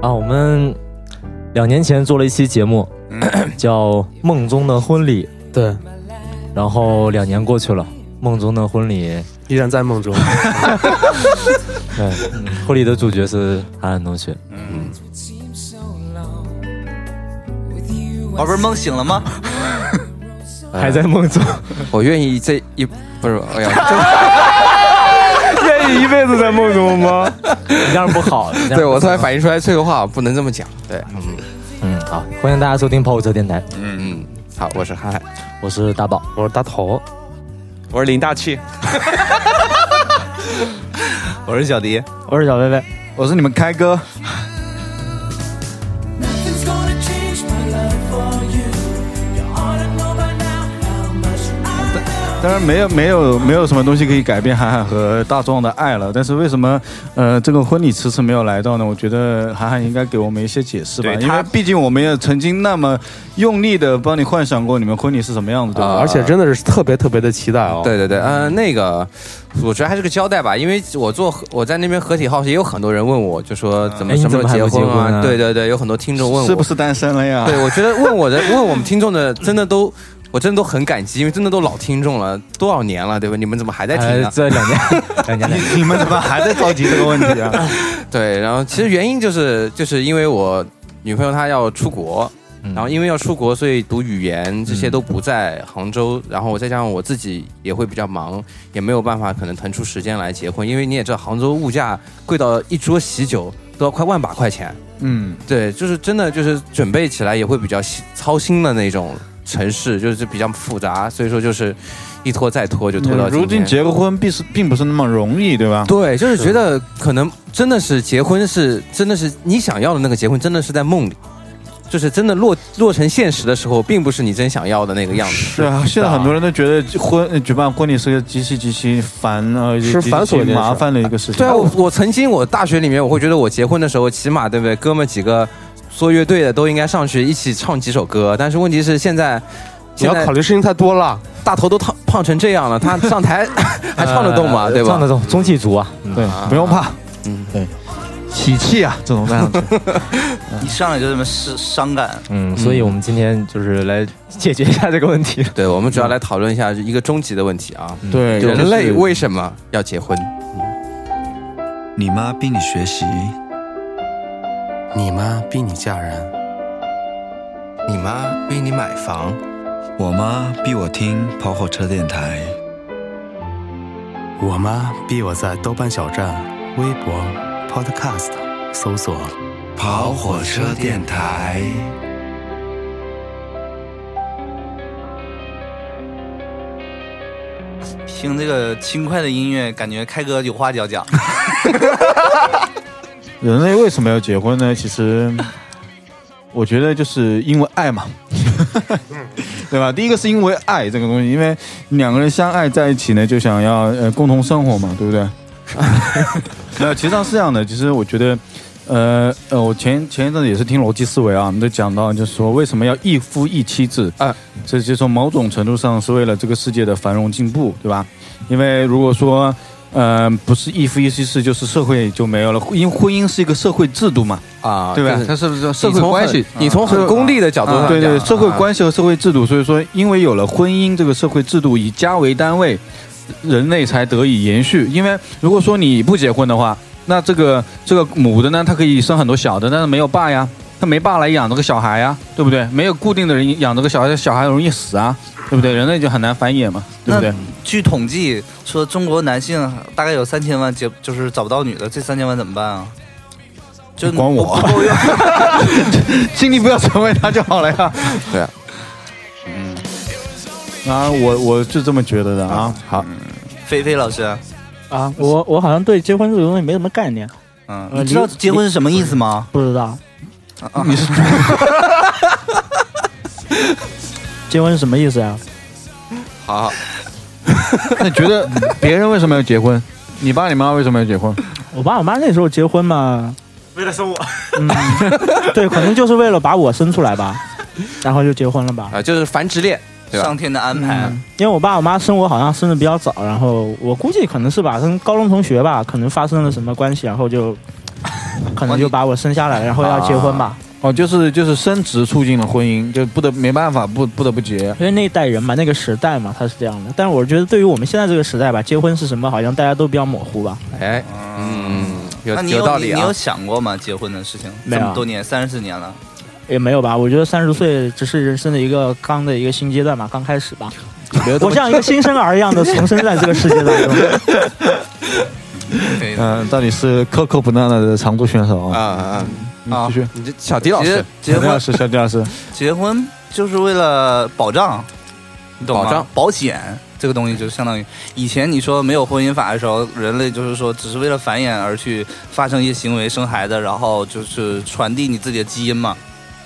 啊，我们两年前做了一期节目，叫《梦中的婚礼》。对，然后两年过去了，梦中的婚礼依然在梦中。对，婚礼的主角是韩寒同学。嗯。宝贝儿，梦醒了吗？还在梦中。我愿意这一不是，哎呀，一辈子在梦中吗？你这样不好。对我突然反应出来这个话，不能这么讲。对，嗯嗯，好，欢迎大家收听跑火车电台。嗯嗯，好，我是憨憨，我是大宝，我是大头，我是林大气，我是小迪，我是小贝贝，我是你们开哥。当然没有没有没有什么东西可以改变韩寒和大壮的爱了，但是为什么呃这个婚礼迟迟没有来到呢？我觉得韩寒应该给我们一些解释吧，因为毕竟我们也曾经那么用力的帮你幻想过你们婚礼是什么样子，对吧？而且真的是特别特别的期待哦。对对对，嗯，那个我觉得还是个交代吧，因为我做我在那边合体号也有很多人问我，就说怎么什么时候结婚啊？对对对，有很多听众问我是不是单身了呀？对，我觉得问我的问我们听众的真的都。我真的都很感激，因为真的都老听众了，多少年了，对吧？你们怎么还在听呢？这 两年，两年，你们怎么还在着急这个问题啊？对，然后其实原因就是，就是因为我女朋友她要出国，然后因为要出国，所以读语言这些都不在杭州，然后我再加上我自己也会比较忙，也没有办法可能腾出时间来结婚，因为你也知道杭州物价贵到一桌喜酒都要快万把块钱。嗯，对，就是真的就是准备起来也会比较操心的那种。城市就是比较复杂，所以说就是一拖再拖，就拖到如今结个婚并是并不是那么容易，对吧？对，就是觉得可能真的是结婚是真的是你想要的那个结婚，真的是在梦里，就是真的落落成现实的时候，并不是你真想要的那个样子。是啊，现在很多人都觉得婚举办婚礼是个极其极其烦啊，是繁琐麻烦的一个事情。对啊，我我曾经我大学里面，我会觉得我结婚的时候，起码对不对，哥们几个。做乐队的都应该上去一起唱几首歌，但是问题是现在，你要考虑事情太多了。大头都胖胖成这样了，他上台 还唱得动吗？对吧？唱得动，中气足啊。对，不用怕。嗯，对，喜气啊，这种这样子，一上来就这么伤伤感。嗯，所以我们今天就是来解决一下这个问题。对，我们主要来讨论一下一个终极的问题啊。对，人类为什么要结婚？你妈逼你学习。你妈逼你嫁人，你妈逼你买房，我妈逼我听跑火车电台，我妈逼我在豆瓣小站、微博、Podcast 搜索跑火车电台。听这个轻快的音乐，感觉开哥有话要讲。人类为什么要结婚呢？其实，我觉得就是因为爱嘛，对吧？第一个是因为爱这个东西，因为两个人相爱在一起呢，就想要呃共同生活嘛，对不对？那其实上是这样的。其实我觉得，呃呃，我前前一阵子也是听逻辑思维啊，我们都讲到，就是说为什么要一夫一妻制啊？这就从某种程度上是为了这个世界的繁荣进步，对吧？因为如果说呃，不是一夫一妻制，就是社会就没有了。因为婚姻是一个社会制度嘛，啊，对吧？它是不是社会关系？你从很功利的角度上对对，社会关系和社会制度。所以说，因为有了婚姻这个社会制度，以家为单位，人类才得以延续。因为如果说你不结婚的话，那这个这个母的呢，它可以生很多小的，但是没有爸呀，他没爸来养这个小孩呀，对不对？没有固定的人养这个小孩，小孩容易死啊。对不对？人类就很难繁衍嘛，对不对？据统计说，中国男性大概有三千万结，就是找不到女的，这三千万怎么办啊？就管我，不够用，请你不要成为他就好了呀。对啊，嗯，啊，我我是这么觉得的啊。好，菲菲老师啊，我我好像对结婚这个东西没什么概念。嗯，你知道结婚是什么意思吗？不知道。啊你是？结婚是什么意思呀？好，那你觉得别人为什么要结婚？你爸你妈为什么要结婚？我爸我妈那时候结婚嘛，为了生我。嗯，对，可能就是为了把我生出来吧，然后就结婚了吧。啊，就是繁殖恋，上天的安排。因为我爸我妈生我好像生的比较早，然后我估计可能是吧，跟高中同学吧，可能发生了什么关系，然后就可能就把我生下来，然后要结婚吧。哦，就是就是升职促进了婚姻，就不得没办法不不得不结。因为那一代人嘛，那个时代嘛，他是这样的。但是我觉得对于我们现在这个时代吧，结婚是什么，好像大家都比较模糊吧。哎，嗯，有那你有道理啊你有。想过吗？结婚的事情没有啊这么多年，三十四年了，也没有吧，我觉得三十岁只是人生的一个刚的一个新阶段嘛，刚开始吧。我 像一个新生儿一样的重生在这个世界当中。可以。嗯，到底是 Coco Banana 的常驻选手啊啊。啊嗯啊继续。你这小迪老师结，婚小迪老师，小迪老师，结婚就是为了保障，你懂吗？保障保险这个东西就相当于以前你说没有婚姻法的时候，人类就是说只是为了繁衍而去发生一些行为，生孩子，然后就是传递你自己的基因嘛。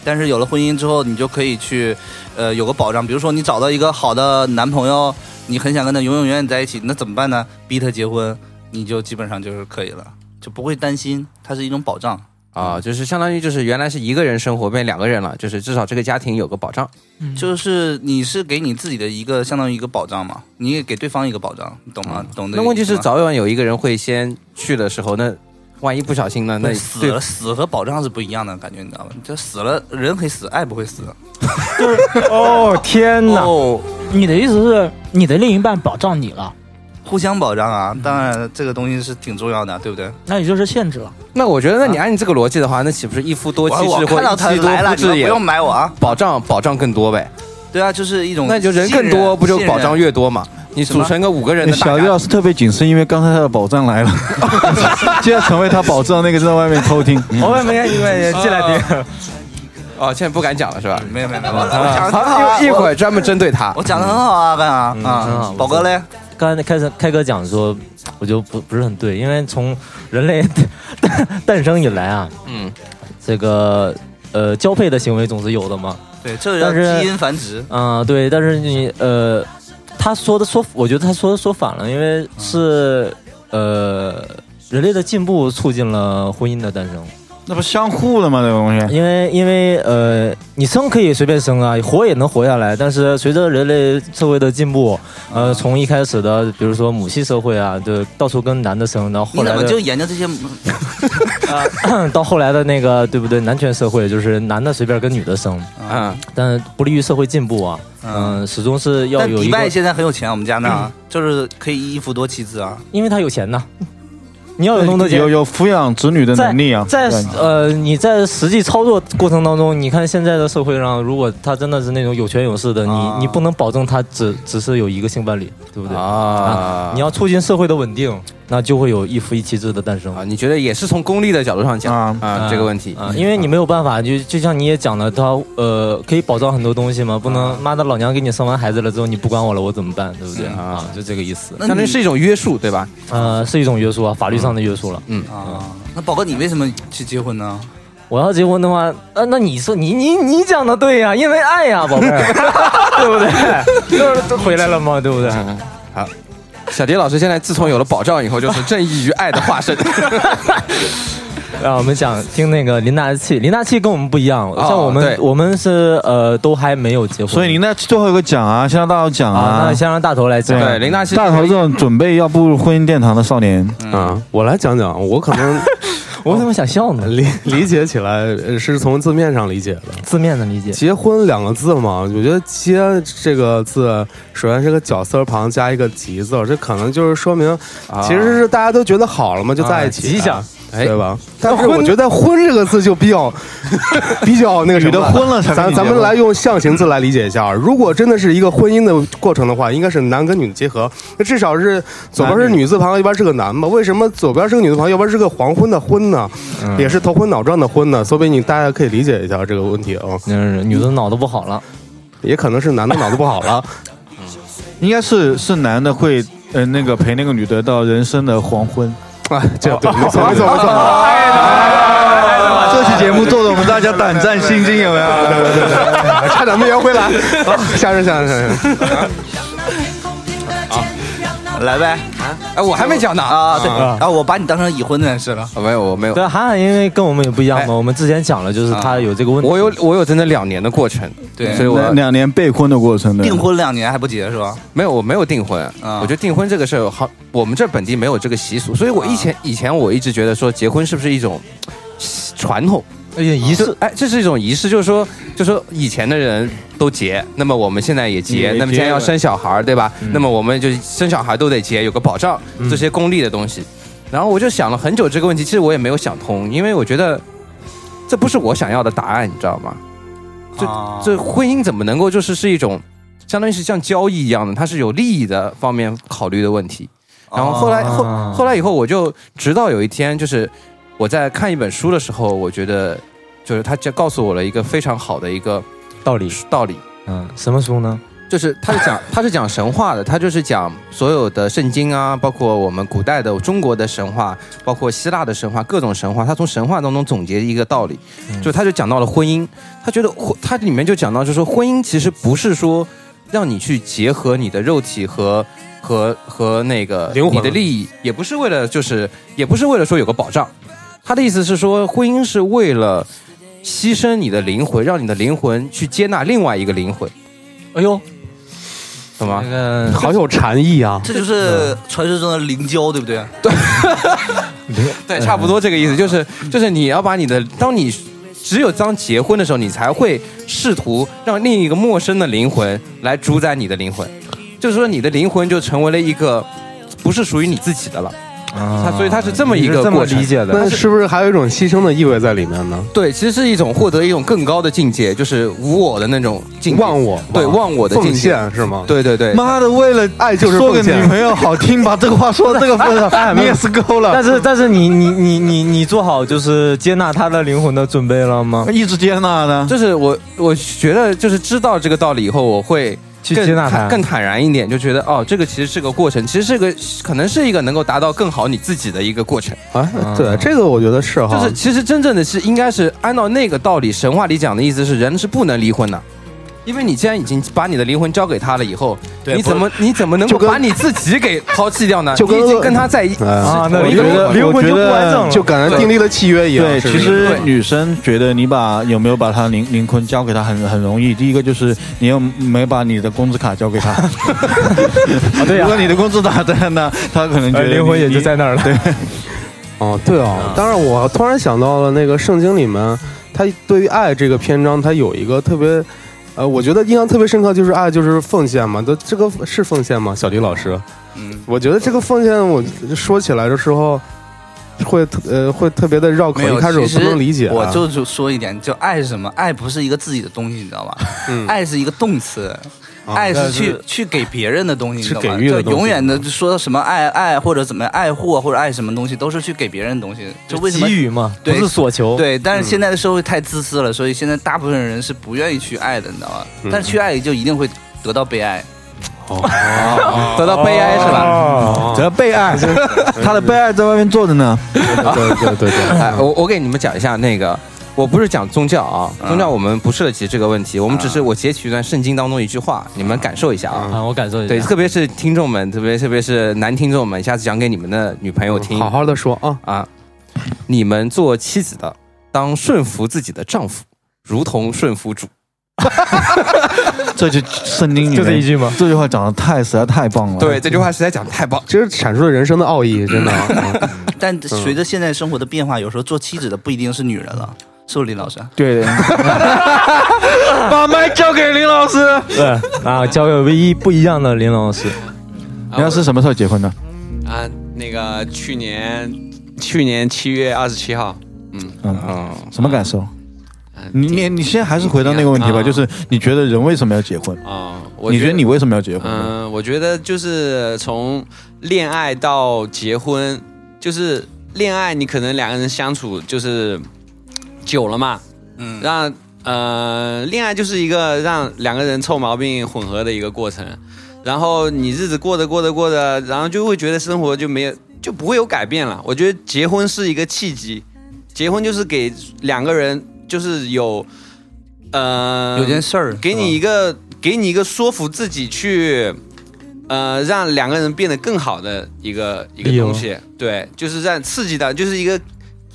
但是有了婚姻之后，你就可以去，呃，有个保障。比如说你找到一个好的男朋友，你很想跟他永永远远在一起，那怎么办呢？逼他结婚，你就基本上就是可以了，就不会担心，它是一种保障。啊，就是相当于就是原来是一个人生活变两个人了，就是至少这个家庭有个保障。就是你是给你自己的一个相当于一个保障嘛，你也给对方一个保障，你懂吗？懂的。那问题是早晚有一个人会先去的时候，那万一不小心呢？那死了，死和保障是不一样的感觉，你知道吗？就死了，人可以死，爱不会死。就哦天哪！哦，你的意思是你的另一半保障你了，互相保障啊，当然这个东西是挺重要的，对不对？那也就是限制了。那我觉得，那你按你这个逻辑的话，那岂不是一夫多妻我制或我看到他一妻多来了，夫制也不用买我啊。保障保障更多呗？对啊，就是一种那就人更多，不就保障越多嘛？你组成个五个人的小迪老师特别谨慎，因为刚才他的保障来了，就要成为他保障那个在外面偷听。我们没因为进来听。哦，现在不敢讲了是吧？没有没有没有，我讲的很好啊，一一会儿专门针对他。我讲的很好啊，干啥很啊好？宝哥嘞？刚才开始开哥讲说，我就不不是很对，因为从人类 诞诞生以来啊，嗯，这个呃交配的行为总是有的嘛。对，这是基因繁殖。嗯、对，但是你呃，他说的说，我觉得他说的说反了，因为是呃人类的进步促进了婚姻的诞生。那不相互的吗？这个东西。因为因为呃，你生可以随便生啊，活也能活下来。但是随着人类社会的进步，呃，从一开始的比如说母系社会啊，就到处跟男的生，然后你怎么后来的就研究这些？到后来的那个对不对？男权社会就是男的随便跟女的生，嗯，但不利于社会进步啊。嗯，始终是要但迪拜有一个，现在很有钱，我们家那就是可以一夫多妻制啊。因为他有钱呐。你要有有有抚养子女的能力啊。在对呃，你在实际操作过程当中，你看现在的社会上，如果他真的是那种有权有势的，你啊你不能保证他只只是有一个性伴侣，对不对？啊你要促进社会的稳定，那就会有一夫一妻制的诞生啊，你觉得也是从功利的角度上讲啊啊这个问题啊，因为你没有办法，就就像你也讲了，他呃可以保障很多东西嘛，不能妈的老娘给你生完孩子了之后你不管我了，我怎么办，对不对啊？就这个意思，那你相当于是一种约束，对吧？呃，是一种约束啊，法律上的约束了。嗯，啊，那宝哥，你为什么去结婚呢？我要结婚的话，呃，那你说你你你讲的对呀、因为爱呀、宝贝儿，对不对？都都回来了嘛，对不对？好，小迪老师现在自从有了保障以后，就是正义与爱的化身。让我们讲听那个林大器，林大器跟我们不一样，哦像我们对我们是呃都还没有结婚，所以林大器最后一个讲啊，先让大头讲啊，啊那。先让大头来讲。对，林大器大头这种准备要步入婚姻殿堂的少年，啊，我来讲讲，我可能我怎么想笑呢？理理解起来呃是从字面上理解的。字面的理解，结婚两个字嘛，我觉得“结”这个字，首先是个绞丝旁加一个“吉”字，这可能就是说明，其实是大家都觉得好了嘛，就在一起，啊吉祥，哎对吧？但是我觉得“婚”这个字就比较比较那个什么女的婚了才咱咱们来用象形字来理解一下啊。如果真的是一个婚姻的过程的话，应该是男跟女的结合，那至少是左边是女字旁，右边是个男嘛？为什么左边是个女字旁，右边是个黄昏的昏呢？也是头昏脑胀的昏呢？所以你大家可以理解一下这个问题啊。嗯，女的脑子不好了，也可能是男的脑子不好了。应该是是男的会呃那个陪那个女的到人生的黄昏。啊，这对，没错没错没错。这期节目做的我们大家胆战心惊，有没有？对对对差点没圆回来。吓人吓人下人。来呗哎，我还没讲呢啊！对啊，我把你当成已婚人士了。啊没有，我没有。对，涵涵因为跟我们也不一样嘛，我们之前讲了，就是他有这个问题，我有我有整整两年的过程，对所以我两两年备婚的过程。订婚两年还不结是吧？没有我没有订婚。啊我觉得订婚这个事儿好，我们这本地没有这个习俗，所以我以前以前我一直觉得说结婚是不是一种传统。仪式，哎，这是一种仪式，就是说，就是说以前的人都结，那么我们现在也结，那么现在要生小孩儿，对吧？嗯那么我们就生小孩都得结，有个保障，嗯这些功利的东西。然后我就想了很久这个问题，其实我也没有想通，因为我觉得这不是我想要的答案，你知道吗？这啊这婚姻怎么能够就是是一种，相当于是像交易一样的，它是有利益的方面考虑的问题。然后后来后啊后来以后，我就直到有一天，就是我在看一本书的时候，我觉得就是他就告诉我了一个非常好的一个道理，道理，嗯，什么书呢？就是他是讲 他是讲神话的，他就是讲所有的圣经啊，包括我们古代的中国的神话，包括希腊的神话，各种神话，他从神话当中总结一个道理，嗯。就他就讲到了婚姻，他觉得婚他里面就讲到，就是说婚姻其实不是说让你去结合你的肉体和和和那个你的利益，也不是为了就是也不是为了说有个保障，他的意思是说婚姻是为了牺牲你的灵魂，让你的灵魂去接纳另外一个灵魂，哎呦，怎么那？个好有禅意啊！这就是传说中的灵交，对不对？对，差不多这个意思，就是就是你要把你的，当你只有当结婚的时候，你才会试图让另一个陌生的灵魂来主宰你的灵魂，就是说你的灵魂就成为了一个不是属于你自己的了。啊它所以它是这么一个这么过程理解的那，是不是还有一种牺牲的意味在里面呢？对，其实是一种获得一种更高的境界，就是无我的那种境界，忘我，对忘我的境奉界。献是吗？对对对，妈的，为了爱就是说个女朋友好听，把这个话说到这个份上，你也是够了但。是但是你你你你你做好就是接纳他的灵魂的准备了吗？一直接纳呢，就是我我觉得就是知道这个道理以后，我会更去接纳他坦更坦然一点，就觉得哦，这个其实是个过程，其实是个可能是一个能够达到更好你自己的一个过程。啊，对，这个我觉得是哈，就是其实真正的是应该是按照那个道理，神话里讲的意思是人是不能离婚的。因为你既然已经把你的灵魂交给他了以后，你怎么你怎么能够把你自己给抛弃掉呢？就跟你已经跟他在一哎啊，那我觉得灵魂就不完整了。就感觉订立了契约一样。对，其实女生觉得你把有没有把她灵灵魂交给她很很容易。第一个就是你又没把你的工资卡交给她。对呀如果你的工资卡在那，她可能觉得呃灵魂也就在那儿了。对，哦，对哦，当然我突然想到了那个圣经里面，他对于爱这个篇章，他有一个特别。呃，我觉得印象特别深刻，就是爱就是奉献嘛，都这个是奉献吗？小迪老师，嗯，我觉得这个奉献，我说起来的时候，会特呃会特别的绕口，一开始我不能理解、啊。我就就说一点，就爱是什么？爱不是一个自己的东西，你知道吗？嗯爱是一个动词。啊爱是去去给别人的东西，你知道吗？就是给予的永远的说什么爱爱或者怎么样爱护或者爱什么东西，都是去给别人的东西。就为什么给予嘛，不对是所求。，对，但是现在的社会太自私了，所以现在大部分人是不愿意去爱的，你知道吗？嗯但是去爱就一定会得到被爱。得到悲哀是吧？吧？只要被爱，她的悲哀在外面坐着呢。对对对对，哎，我我给你们讲一下那个。我不是讲宗教啊，宗教我们不涉及这个问题，我们只是我截取一段圣经当中一句话，你们感受一下啊。啊，我感受一下。对，特别是听众们，特别特别是男听众们，下次讲给你们的女朋友听。好好的说啊，啊，你们做妻子的，当顺服自己的丈夫，如同顺服主。这就圣经里就这一句吗？这句话讲的太实在太棒了。对，这句话实在讲的太棒。其实阐述了人生的奥义，真的啊。但随着现在生活的变化，有时候做妻子的不一定是女人了，是不是林老师啊？对对。把麦交给林老师。对啊，交给唯一不一样的林老师。林老师什么时候结婚的？啊，那个去年去年七月二十七号，嗯嗯，嗯，什么感受？嗯你你你先还是回到那个问题吧，啊就是你觉得人为什么要结婚？啊，我你觉得你为什么要结婚？嗯，我觉得就是从恋爱到结婚，就是恋爱，你可能两个人相处就是久了嘛，嗯，让呃，恋爱就是一个让两个人臭毛病混合的一个过程，然后你日子过着过着过着，然后就会觉得生活就没有就不会有改变了。我觉得结婚是一个契机，结婚就是给两个人就是有呃有件事儿给你一个给你一个说服自己去。呃，让两个人变得更好的一个一个东西，对，就是让刺激到，就是一个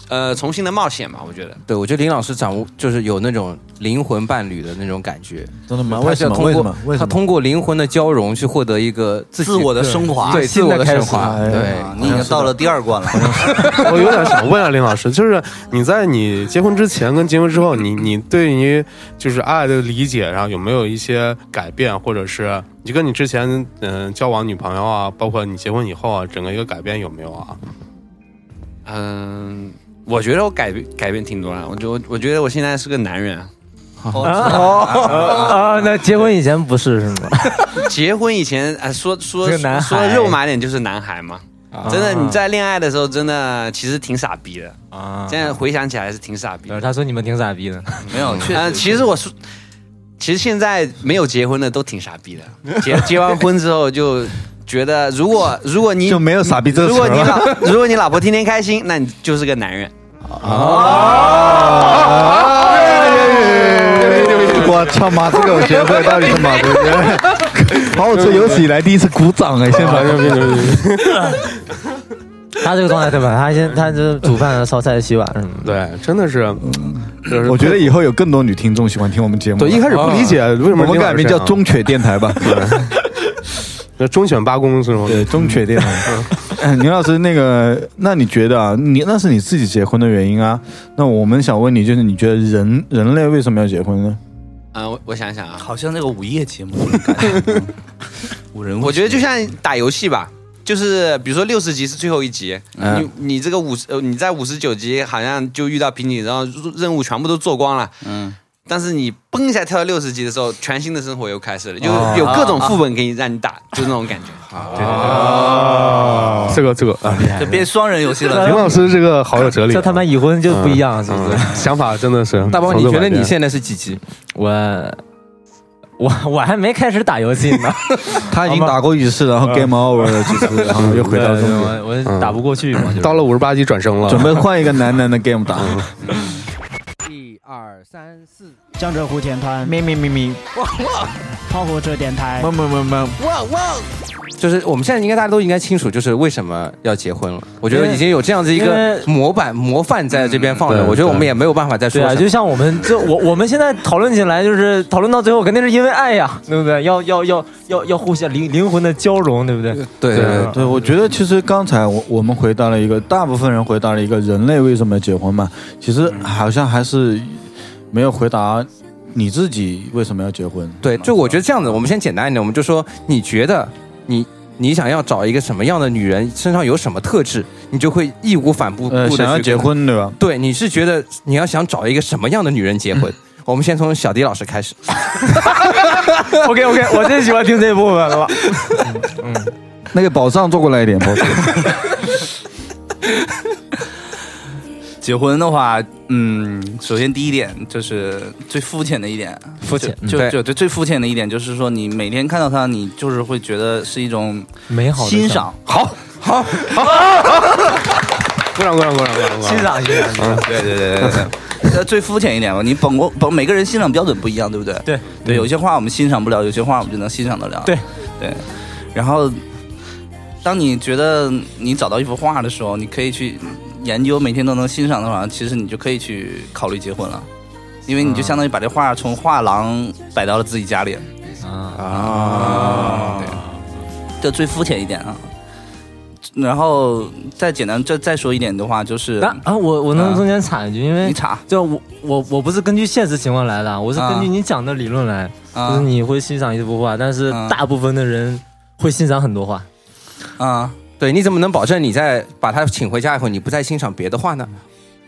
呃重新的冒险吧，我觉得。对，我觉得林老师掌握就是有那种灵魂伴侣的那种感觉。真的吗？他为什么？为什么？他通过灵魂的交融去获得一个自自我的升华对自我的升华。哎对啊，你已经到了第二关了。我有点想问啊，林老师，就是你在你结婚之前跟结婚之后，你你对于就是爱的理解上有没有一些改变，或者是你跟你之前嗯、交往女朋友啊，包括你结婚以后啊，整个一个改变有没有啊？嗯，我觉得我改变改变挺多了。我就我觉得我现在是个男人，啊，那结婚以前不是是吗？结婚以前啊，说说说肉麻点就是男孩嘛。真的，你在恋爱的时候，真的其实挺傻逼的。啊现在回想起来是挺傻逼的。他说你们挺傻逼的，没有，确呃，实，其实我说，其实现在没有结婚的都挺傻逼的。结结完婚之后就觉得，如果如果你就没有傻逼这个如果你老 如果你老婆天天开心，那你就是个男人。我操妈，这个我学会到底是马对不对？跑火车有史以来第一次鼓掌哎，现场牛逼牛逼！他这个状态对吧？他先他这煮饭、烧菜、洗碗什么的。对，真的是我觉得以后有更多女听众喜欢听我们节目。对一开始不理解为什么我们改名叫中犬电台吧。那忠犬八公是吗？对，中犬电台。嗯，宁老师，那个，那你觉得啊，你那是你自己结婚的原因啊？那我们想问你，就是你觉得人人类为什么要结婚呢？啊、我我想想啊，好像那个午夜节目，五人，我觉得就像打游戏吧，就是比如说六十级是最后一集，嗯你你这个五十呃你在五十九级好像就遇到瓶颈，然后任务全部都做光了，嗯，但是你嘣一下跳到六十级的时候，全新的生活又开始了，就哦。有各种副本给你让你打，就那种感觉。哦，这个这个啊，就变双人游戏了。林老师这个好有哲理啊，这他妈已婚就不一样，是不是？嗯想法真的是。大宝，你觉得你现在是几级？我我我还没开始打游戏呢，他已经打过一次，然后 game over 了几次，然 后又回到对终点，我我打不过去嘛，到了五十八级转生了，准备换一个男男的 game 打。三四，江浙沪田团咪咪咪咪，汪汪炮火车电台么么么么，就是我们现在应该大家都应该清楚，就是为什么要结婚了。我觉得已经有这样子一个模板模范在这边放着，我觉得我们也没有办法再说对啊，什么。就像我们这我我们现在讨论起来，就是讨论到最后肯定是因为爱呀，对不对？要要要要要互相灵灵魂的交融，对不对？对对对，对，我觉得其实刚才我我们回答了一个，大部分人回答了一个人类为什么要结婚嘛，其实好像还是没有回答你自己为什么要结婚。对，就我觉得这样子，我们先简单一点，我们就说你觉得你你想要找一个什么样的女人，身上有什么特质，你就会义无反顾想要结。婚对吧？对，你是觉得你要想找一个什么样的女人结婚？我们先从小迪老师开始。OK OK，我最喜欢听这部分了。嗯那个宝藏坐过来一点，宝藏。结婚的话，嗯，首先第一点就是最肤浅的一点，肤浅就对。就就最肤浅的一点就是说，你每天看到他，你就是会觉得是一种美好的欣赏，好，好，好，鼓掌，鼓掌，鼓掌，鼓掌，鼓掌。欣赏欣赏。对对对对对，呃，最肤浅一点吧。你本国本每个人欣赏标准不一样，对不对？对对，有些话我们欣赏不了，有些话我们就能欣赏得了。对。对，然后当你觉得你找到一幅画的时候，你可以去研究，每天都能欣赏的话，其实你就可以去考虑结婚了，因为你就相当于把这画从画廊摆到了自己家里。啊，这最肤浅一点啊。然后再简单再再说一点的话，就是啊啊，我我能啊中间插一句，因为你插。就我我我不是根据现实情况来的，我是根据啊你讲的理论来，啊。就是你会欣赏一幅画，但是啊。大部分的人会欣赏很多画。啊，对，你怎么能保证你在把他请回家以后，你不再欣赏别的画呢？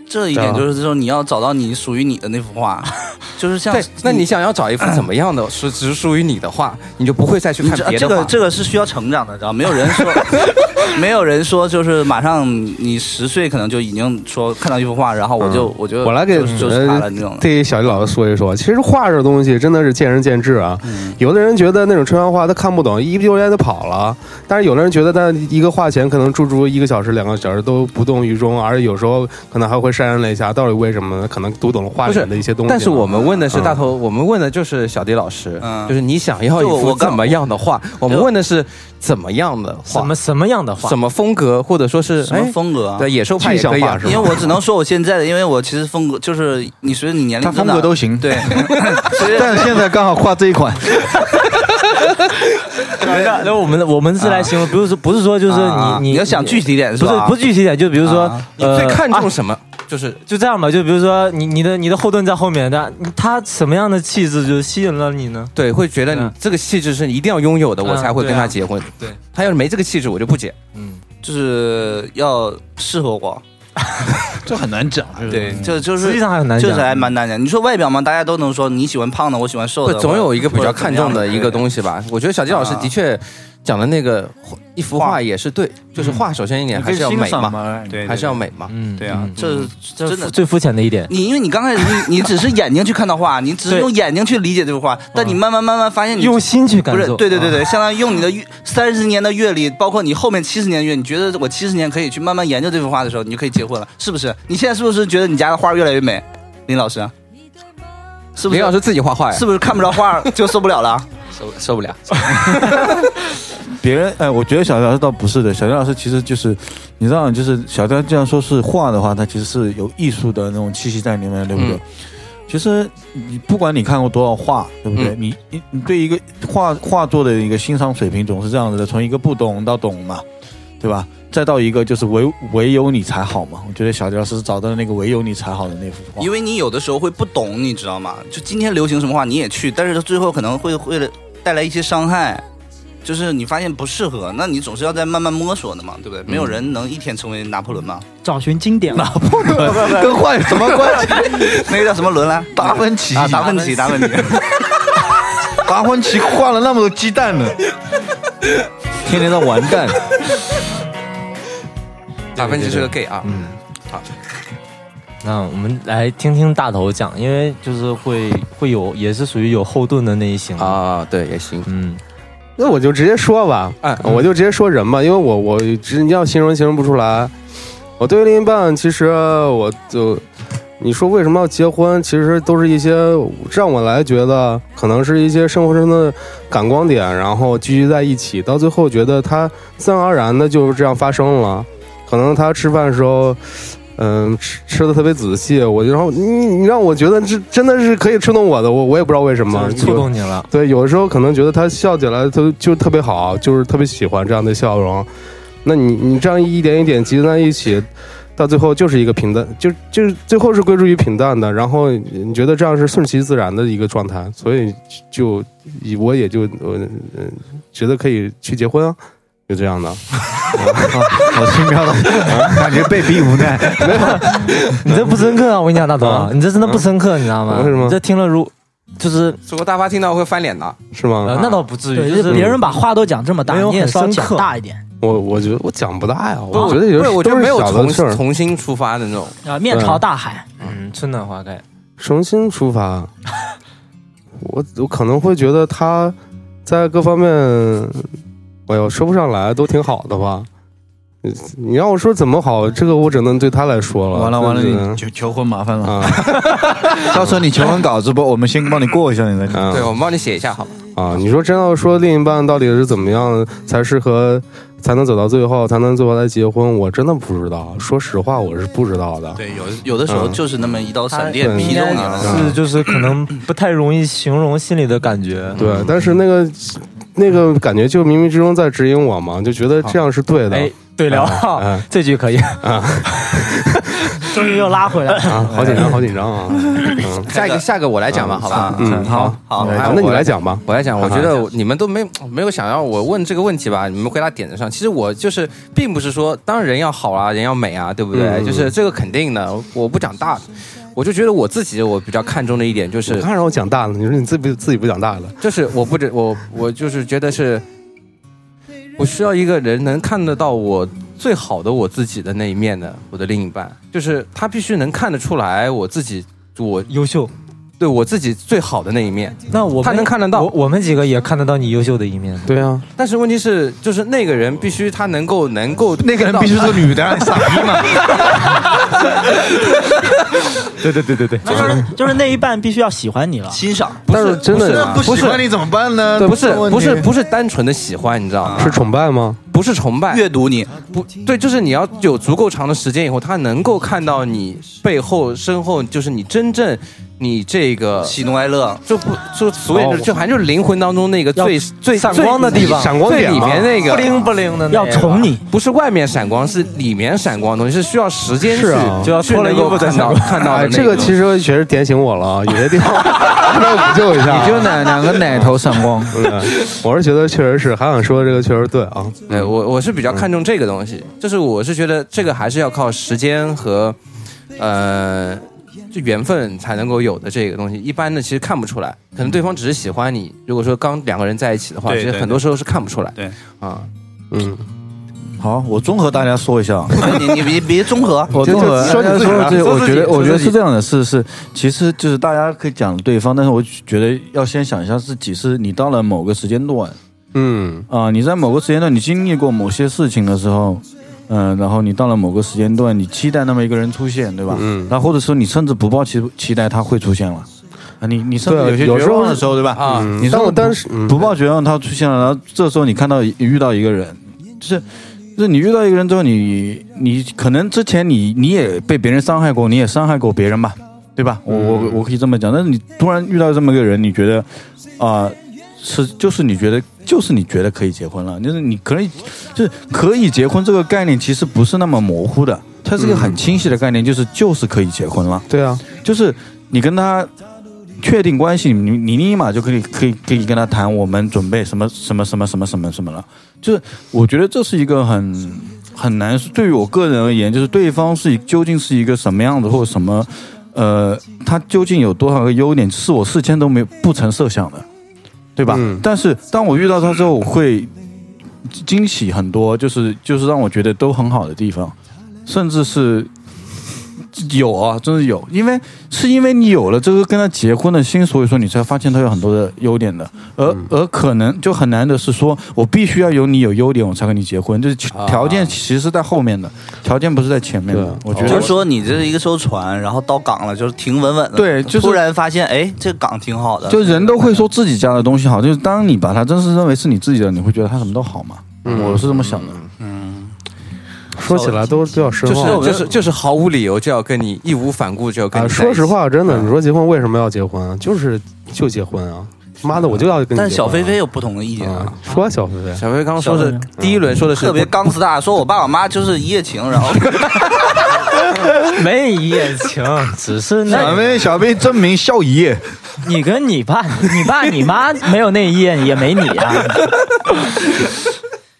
这一点就是说你要找到你属于你的那幅画，就是像对，那你想要找一幅怎么样的是只属于你的画，你就不会再去看别的画。个这个是需要成长的，知道吗没有人说，没有人说就是马上你十岁可能就已经说看到一幅画，然后我就、我就我来给就是就是他了那种。对小李老师说一说，其实画这东西真的是见仁见智啊。有的人觉得那种抽象画他看不懂，一不留神就跑了；但是有的人觉得他一个画前可能驻足一个小时、两个小时都不动于衷，而且有时候可能还会潸然泪下。到底为什么呢？可能读懂了画里面的一些东西。但是我们问的是大头，我们问的就是小迪老师，嗯就是你想要一幅怎么样的画？我们问的是怎么样的画什么？什么样的画？什么风格，或者说是什么哎风格啊？对，野兽派也可以因为我只能说我现在的，因为我其实风格就是你随着你年龄他增长，风格都行，对，但是现在刚好画这一款，那我们我们是来形容，不是说不是说就是你啊你要想具体点是不是？不是具体点，就比如说啊你最看重呃什么？就是就这样吧，就比如说你你的你的后盾在后面，但他什么样的气质就吸引了你呢？对，会觉得你嗯这个气质是你一定要拥有的，我嗯才会跟他结婚。对，他要是没这个气质，我就不结。嗯，就是要适合我，这很难讲。对，就就是实际上还很难讲，就是还蛮难讲。你说外表嘛，大家都能说你喜欢胖的，我喜欢瘦会的，总有一个比较看重的一个东西。吧。我觉得小金老师的确讲的那个一幅画也是对，就是画首先一点还是要美嘛，对，还是要美嘛。嗯，对啊嗯，这这真的最肤浅的一点。你因为你刚开始你你只是眼睛去看到画，你只是用眼睛去理解这幅画，但你慢慢慢慢发现你用心去感不是对对对对，相当于用你的阅三十年的阅历，包括你后面七十年的阅历，你觉得我七十年可以去慢慢研究这幅画的时候，你就可以结婚了，是不是？你现在是不是觉得你家的画越来越美，林老师？是不是？林老师自己画画呀是，不是看不着画就受不了了？受受不了。别人哎，我觉得小刘老师倒不是的，小刘老师其实就是，你知道，就是小梁这样说是画的话，他其实是有艺术的那种气息在里面，对不对？嗯其实你不管你看过多少画，对不对？嗯你你你对一个画画作的一个欣赏水平总是这样子的，从一个不懂到懂嘛，对吧？再到一个就是唯唯有你才好嘛。我觉得小迪老师找到了那个唯有你才好的那幅画因。为你有的时候会不懂，你知道吗？就今天流行什么画你也去，但是最后可能会会带来一些伤害。就是你发现不适合，那你总是要在慢慢摸索的嘛，对不对？没有人能一天成为拿破仑嘛。找寻经典拿破仑。跟换有什么关系？那个叫什么伦来？达芬奇啊，达芬奇，达芬奇。达芬奇换了那么多鸡蛋呢，天天在玩蛋。达芬奇是个 gay 啊。嗯，好。那我们来听听大头讲，因为就是会会有，也是属于有后盾的那一型。啊，对，也行。嗯，那我就直接说吧，哎我就直接说人吧，因为我我直你要形容形容不出来。我对于另一半，其实我就你说为什么要结婚，其实都是一些让我来觉得可能是一些生活中的感光点，然后聚集在一起，到最后觉得他自然而然的就是这样发生了。可能他吃饭的时候。嗯，吃吃的特别仔细，我就然后你你让我觉得这真的是可以触动我的，我我也不知道为什么就是触动你了。对，有的时候可能觉得他笑起来他就特别好，就是特别喜欢这样的笑容。那你你这样一点一点集在一起，到最后就是一个平淡，就就是最后是归诸于平淡的。然后你觉得这样是顺其自然的一个状态，所以就我也就我呃觉得可以去结婚啊，就这样的。好轻飘的，感觉被逼无奈。你这不深刻啊！我跟你讲，大头啊，你这真的不深刻，你知道吗？为什么你这听了如就是如果大发听到会翻脸的。是吗？呃，那倒不至于，就就是是别人把话都讲这么大你也稍讲很大一点我我觉得我讲不大呀，我觉得也不是，我觉得没有重事。重新出发的那种。啊，面朝大海。嗯，春暖花开。重新出发，我我可能会觉得他在各方面，哎呦说不上来，都挺好的吧。你你让我说怎么好，这个我只能对他来说了。完了完了，你求求婚麻烦了。啊 到时候你求婚稿子不，我们先帮你过一下，你再啊对，我们帮你写一下好吗？啊！你说真要说另一半到底是怎么样才适合，才能走到最后，才能最后来结婚，我真的不知道。说实话，我是不知道的。对，有有的时候嗯就是那么一道闪电劈中你了。是就是可能不太容易形容心里的感觉。对，但是那个那个感觉就冥冥之中在指引我嘛，就觉得这样是对的。哎，对了，啊这句可以。啊终于又拉回来了。啊！好紧张，好紧张啊！嗯，下一个，下一个我来讲吧，好吧？嗯，好，好，好，那你来讲吧。我来讲，我觉得你们都没没有想要我问这个问题吧？你们回答点子上，其实我就是并不是说，当然人要好啊，人要美啊，对不对？嗯就是这个肯定的，我不讲大的，我就觉得我自己我比较看重的一点就是我，刚让我讲大了，你说你自己不自己不讲大了？就是我不知我我就是觉得是，我需要一个人能看得到我最好的我自己的那一面的我的另一半，就是他必须能看得出来我自己我优秀，对我自己最好的那一面。那我他能看得到我我们几个也看得到你优秀的一面。对啊，但是问题是，就是那个人必须他能够能够那个人必须是个女的，傻逼嘛？对对对对对，就是就是那一半必须要喜欢你了，欣赏。但是真的不喜欢你怎么办呢？不是不是不是单纯的喜欢，你知道吗？是崇拜吗？不是崇拜，阅读你不对，就是你要有足够长的时间以后，他能够看到你背后身后，就是你真正你这个喜怒哀乐，就不就所谓的就还就是灵魂当中那个最最闪光的地方闪光最里面那个不灵不灵的那个，要宠你，不是外面闪光，是里面闪光的东西，是需要时间去是啊。就要去脱了衣服才能够看到这个其实确实点醒我了，有些地方。要补救一下。你 就哪两个奶头闪光，嗯我是觉得确实是，韩想说的这个确实对啊。对我我是比较看重这个东西，就是我是觉得这个还是要靠时间和呃就缘分才能够有的这个东西，一般的其实看不出来，可能对方只是喜欢你。如果说刚两个人在一起的话，其实很多时候是看不出来。对啊，嗯，好，我综合大家说一下。你你别别综合，我综合说你说这，我觉得我觉得是这样的，是是，其实就是大家可以讲对方，但是我觉得要先想一下自己，是你到了某个时间段嗯啊、你在某个时间段你经历过某些事情的时候，嗯、然后你到了某个时间段，你期待那么一个人出现，对吧？嗯然后或者说你甚至不抱期期待他会出现了。啊，你你甚至有些绝望的时候，对吧？啊嗯但我你甚至不但是嗯不抱绝望，他出现了，然后这时候你看到遇到一个人，就是就是你遇到一个人之后，你你可能之前你你也被别人伤害过，你也伤害过别人吧，对吧？我我嗯我可以这么讲，但是你突然遇到这么一个人，你觉得啊、是就是你觉得就是你觉得可以结婚了，就是你可以就是可以结婚这个概念其实不是那么模糊的，它是一个很清晰的概念，就是就是可以结婚了。对啊，就是你跟他确定关系，你你立马就可以可以可以跟他谈，我们准备什么什么什么什么什么什么了。就是我觉得这是一个很很难，对于我个人而言，就是对方是究竟是一个什么样子，或者什么，呃，他究竟有多少个优点，是我事先都没不曾设想的，对吧？嗯但是当我遇到他之后，我会惊喜很多，就是就是让我觉得都很好的地方，甚至是有啊，真是有，因为是因为你有了这个跟他结婚的心，所以说你才发现他有很多的优点的，而、嗯而可能就很难的是说我必须要有你有优点，我才跟你结婚，就是啊条件其实是在后面的，条件不是在前面的，我觉得就是说你这是一个艘船，然后到港了，就是停稳稳的。对就是突然发现，哎，这个港挺好的。就人都会说自己家的东西好，就是当你把它真是认为是你自己的，你会觉得它什么都好嘛。嗯我是这么想的。说起来都比较深就是。就是就是毫无理由就要跟你义无反顾就要跟啊，你。说实话，真的，你说结婚为什么要结婚啊？就是就结婚啊！妈的，我就要跟你啊。但小飞飞有不同的意见啊啊，，说啊小飞飞，小飞刚刚说的第一轮说的是特别刚斯大，说我爸我妈就是一夜情，然后没一夜情，只是那小那飞小飞证明笑一夜，你跟你爸、你爸、你妈没有那一夜，也没你啊。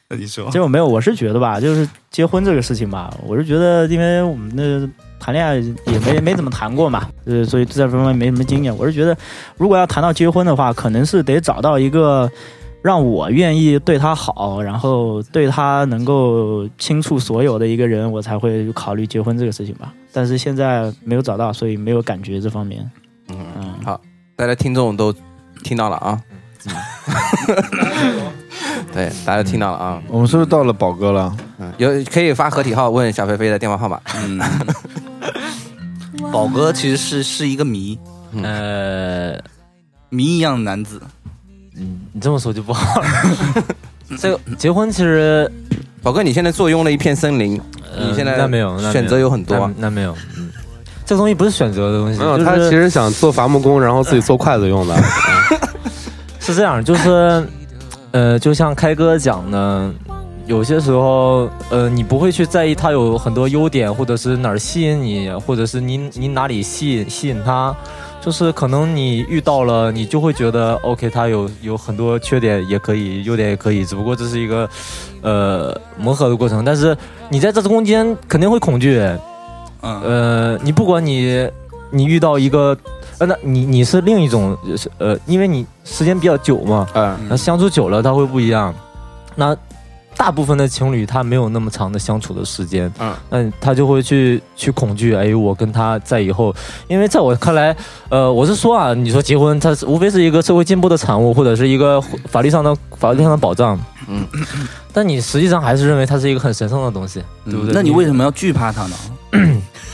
你说结果没有，我是觉得吧，就是结婚这个事情吧，我是觉得，因为我们的谈恋爱也没没怎么谈过嘛，呃，所以这方面没什么经验。我是觉得，如果要谈到结婚的话，可能是得找到一个让我愿意对他好，然后对他能够倾诉所有的一个人，我才会考虑结婚这个事情吧。但是现在没有找到，所以没有感觉这方面。嗯，嗯，好，大家听众都听到了啊。对，大家都听到了啊。我们是不是到了宝哥了？嗯，有可以发合体号问小菲菲的电话号码。嗯，宝哥其实是是一个谜，呃，谜一样的男子。嗯你这么说就不好了。这个结婚其实宝哥，你现在坐拥了一片森林，呃你现在选择有很多那那没有，嗯，这东西不是选择的东西，没有，就是他其实想做伐木工，然后自己做筷子用的。是这样，就是，呃，就像开哥讲的，有些时候，呃，你不会去在意他有很多优点，或者是哪儿吸引你，或者是你你哪里吸引吸引他，就是可能你遇到了，你就会觉得 OK，他有有很多缺点也可以，优点也可以，只不过这是一个呃磨合的过程，但是你在这中间肯定会恐惧，嗯，呃，你不管你你遇到一个，呃，那你你是另一种，呃，因为你时间比较久嘛，嗯，那相处久了，他会不一样。那大部分的情侣他没有那么长的相处的时间，嗯，那他就会去去恐惧，哎，我跟他在以后，因为在我看来，呃，我是说啊，你说结婚，它是无非是一个社会进步的产物，或者是一个法律上的法律上的保障，嗯，但你实际上还是认为它是一个很神圣的东西，对不对？那你为什么要惧怕它呢？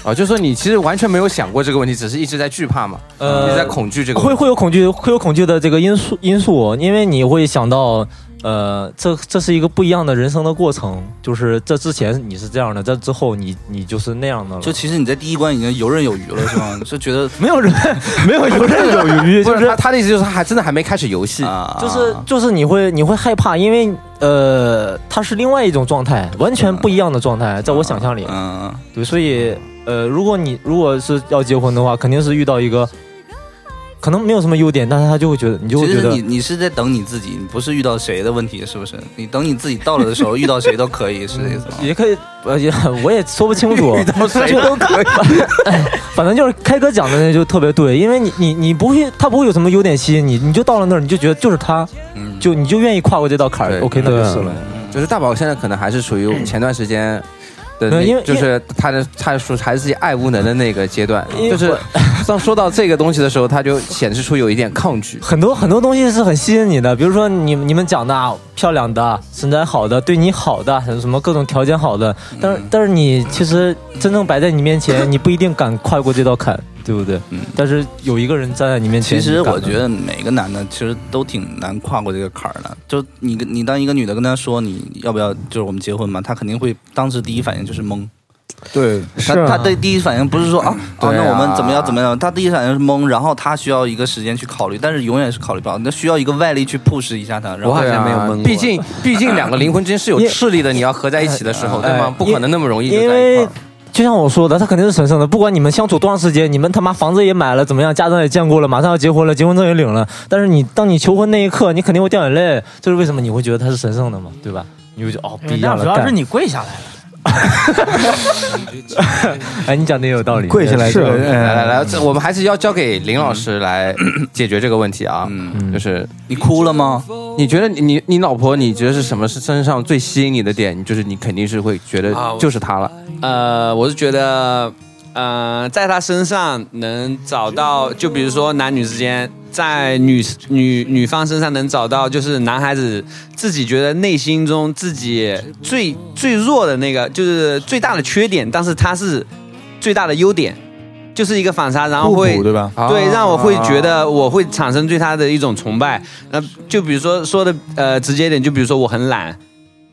啊，就是说你其实完全没有想过这个问题，只是一直在惧怕嘛，呃一直在恐惧这个问题。会会有恐惧，会有恐惧的这个因素因素，因为你会想到，呃，这这是一个不一样的人生的过程，就是这之前你是这样的，这之后你你就是那样的了。就其实你在第一关已经游刃有余了，是吗？就觉得没有人没有游刃有余，就是不是他他的意思就是他还真的还没开始游戏，啊，就是就是你会你会害怕，因为呃，它是另外一种状态，完全不一样的状态，在我想象里，嗯，对，所以呃，如果你如果是要结婚的话，肯定是遇到一个可能没有什么优点，但是他就会觉得你就会觉得你你是在等你自己，你不是遇到谁的问题，是不是？你等你自己到了的时候，遇到谁都可以，是这意思吗？也可以，呃，也我也说不清楚，遇到谁都可以。反正就是开哥讲的那就特别对，因为你你你不会，他不会有什么优点吸引你，你就到了那儿，你就觉得就是他，嗯，就你就愿意跨过这道坎儿，OK，那就是了。就是大宝现在可能还是处于 前段时间的那，因为就是他的他说还是自己爱无能的那个阶段，就是 当说到这个东西的时候，他就显示出有一点抗拒。很多很多东西是很吸引你的，比如说你你们讲的啊，漂亮的、身材好的、对你好的，什么各种条件好的，但是但是你其实真正摆在你面前，你不一定敢跨过这道坎，对不对？嗯但是有一个人站在你面前，其实我觉得每个男的其实都挺难跨过这个坎儿的。就你跟你当一个女的跟他说你要不要就是我们结婚嘛，他肯定会当时第一反应就是懵。对，他他的第一反应不是说啊啊，对啊那我们怎么样怎么样？他第一反应是懵，然后他需要一个时间去考虑，但是永远是考虑不到，那需要一个外力去 push 一下他。然后我好像没有懵过毕竟毕竟两个灵魂之间是有斥力的，你要合在一起的时候，对吗？不可能那么容易就在一块儿。就像我说的，他肯定是神圣的。不管你们相处多长时间，你们他妈房子也买了，怎么样，家长也见过了，马上要结婚了，结婚证也领了。但是你当你求婚那一刻，你肯定会掉眼泪。这是为什么你会觉得他是神圣的嘛？对吧？你会觉得哦，不一样了。主要是你跪下来了。哎，你讲的也有道理。跪下来是这个来来呃来，这我们还是要交给林老师来解决这个问题啊。嗯，就是你哭了吗？你觉得你你你老婆，你觉得是什么是身上最吸引你的点？就是你肯定是会觉得啊就是她了。呃，我是觉得，呃，在他身上能找到，就比如说男女之间，在女女女方身上能找到，就是男孩子自己觉得内心中自己最最弱的那个，就是最大的缺点，但是他是最大的优点，就是一个反差，然后会对吧？对，啊让我会觉得我会产生对他的一种崇拜。那就比如说说的呃直接一点，就比如说我很懒，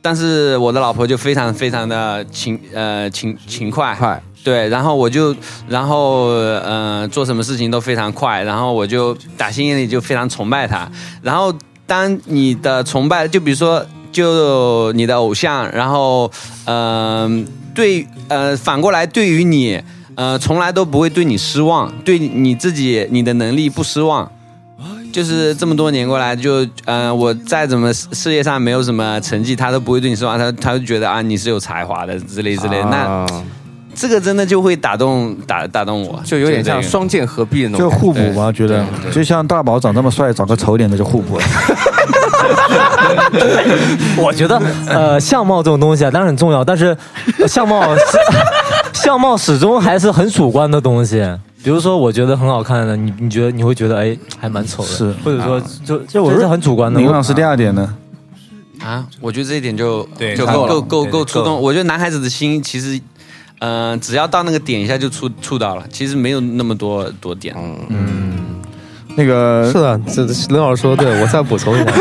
但是我的老婆就非常非常的勤呃勤勤，快，对，然后我就然后呃做什么事情都非常快，然后我就打心眼里就非常崇拜他。然后当你的崇拜，就比如说就你的偶像，然后嗯、对呃反过来对于你。呃，从来都不会对你失望，对你自己你的能力不失望，就是这么多年过来，就呃，我再怎么事业上没有什么成绩，他都不会对你失望，他他就觉得啊，你是有才华的之类之类。那这个真的就会打动打打动我，就有点像双剑合璧的那种就。互补嘛，觉得就像大宝长这么帅，找个丑点的就互补了。我觉得，呃，相貌这种东西啊，当然很重要，但是呃相貌是 相貌始终还是很主观的东西。比如说，我觉得很好看的，你你觉得你会觉得哎，还蛮丑的，是或者说就就我是很主观的。林老师第二点呢？啊，我觉得这一点就对就够够够对够触动。我觉得男孩子的心其实，嗯、只要到那个点一下就触触到了，其实没有那么多多点。嗯，那个是的，这林老师说的对，我再补充一下，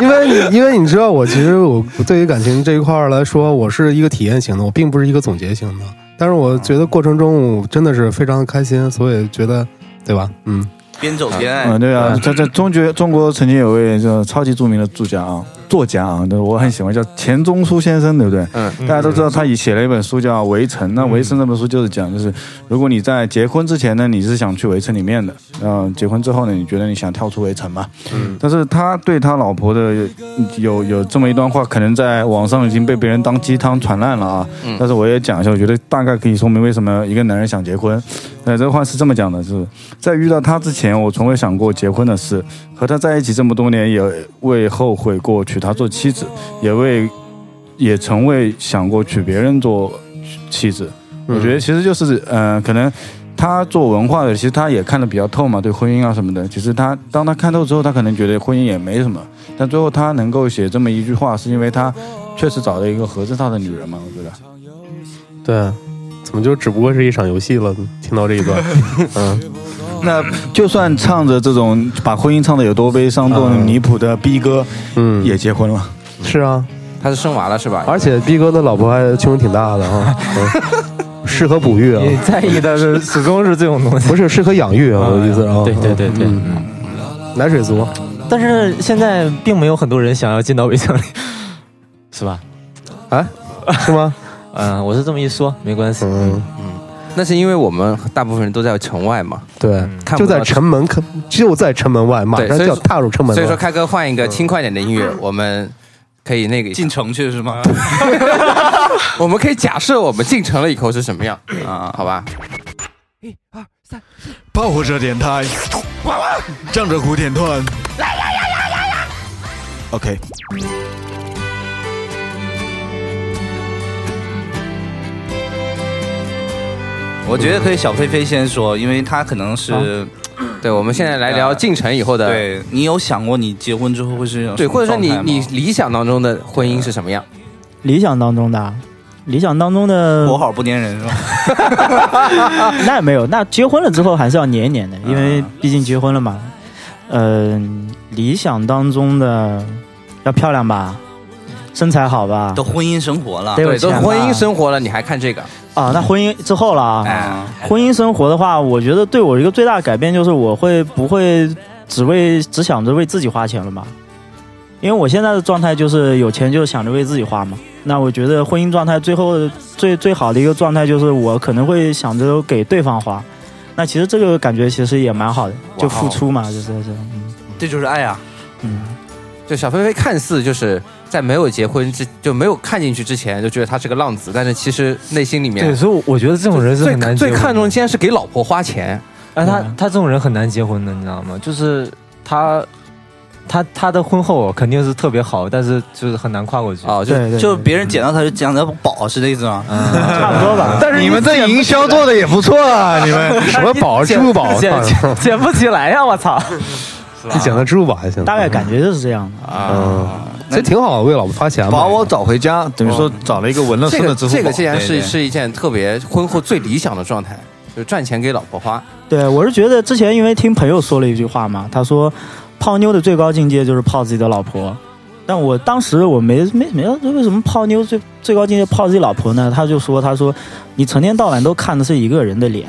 因为你因为你知道，我其实我对于感情这一块来说，我是一个体验型的，我并不是一个总结型的。但是我觉得过程中我真的是非常的开心，所以觉得，对吧？嗯，边走边爱。嗯，对啊，在在中国中国曾经有位叫超级著名的作家啊，作家啊，对我很喜欢，叫钱钟书先生，对不对？嗯，大家都知道他也写了一本书叫《围城》，那《围城》那本书就是讲，就是如果你在结婚之前呢，你是想去围城里面的，嗯，结婚之后呢，你觉得你想跳出围城嘛？嗯，但是他对他老婆的有有这么一段话，可能在网上已经被别人当鸡汤传烂了啊。嗯但是我也讲一下，我觉得大概可以说明为什么一个男人想结婚。呃，这个话是这么讲的，就是在遇到他之前，我从未想过结婚的事。和他在一起这么多年，也未后悔过娶她做妻子，也未也从未想过娶别人做妻子。我觉得其实就是，呃，可能他做文化的，其实他也看得比较透嘛，对婚姻啊什么的。其实他当他看透之后，他可能觉得婚姻也没什么，但最后他能够写这么一句话，是因为他确实找了一个合适他的女人嘛。我觉得，对，怎么就只不过是一场游戏了？听到这一段，嗯，那就算唱着这种把婚姻唱的有多悲伤、多离谱的逼哥，嗯，也结婚了。是啊，他是生娃了是吧？而且逼哥的老婆还胸挺大的啊，嗯适合哺育啊。你在意的是始终是这种东西，不是适合养育啊，我的意思啊。对对对对。奶水族，但是现在并没有很多人想要进到围墙里，是吧？啊，是吗？嗯，我是这么一说，没关系。嗯嗯那是因为我们大部分人都在城外嘛，对，看不到就在城门口，就在城门外，马对，上就要所以说踏入城门了。所以说，开哥换一个轻快点的音乐，我们可以那个进城去是吗？我们可以假设我们进城了以后是什么样啊？好吧？一二三，爆火车电台，仗着胡点团。OK，我觉得可以小飞飞先说，因为他可能是，对，我们现在来聊进城以后的。对你有想过你结婚之后会是对，或者说你你理想当中的婚姻是什么样？理想当中的啊，理想当中的活好不粘人是吧？那也没有，那结婚了之后还是要黏一黏的，因为毕竟结婚了嘛。嗯、理想当中的要漂亮吧，身材好吧，都婚姻生活了，对，都得有钱吧婚姻生活了，你还看这个？啊，那婚姻之后了啊，哎，婚姻生活的话，我觉得对我一个最大的改变就是我会不会只为只想着为自己花钱了嘛？因为我现在的状态就是有钱就想着为自己花嘛。那我觉得婚姻状态最后最最好的一个状态就是我可能会想着给对方花。那其实这个感觉其实也蛮好的，就付出嘛，就是这种。嗯这就是爱啊！嗯，就小飞飞看似就是在没有结婚之就没有看进去之前就觉得他是个浪子，但是其实内心里面对，所以我觉得这种人是最很难结婚的最看重竟然是给老婆花钱。哎，他他这种人很难结婚的，你知道吗？就是他他他的婚后肯定是特别好，但是就是很难跨过去。哦，就对对，就别人捡到他就捡到宝是这意思吗？差不多吧。但是你们这营销做的也不错啊，你们 什么宝？支付宝？捡捡捡不起来呀！我操！你捡到支付宝还行。大概感觉就是这样的。嗯，这挺好，为老婆花钱嘛。把我找回家，等于说找了一个纹了这个身的支付宝。这个既然是是一件特别婚后最理想的状态，就是赚钱给老婆花。对，我是觉得之前因为听朋友说了一句话嘛，他说泡妞的最高境界就是泡自己的老婆。但我当时我没没没有为什么泡妞最最高境界泡自己老婆呢？他就说他说你成天到晚都看的是一个人的脸，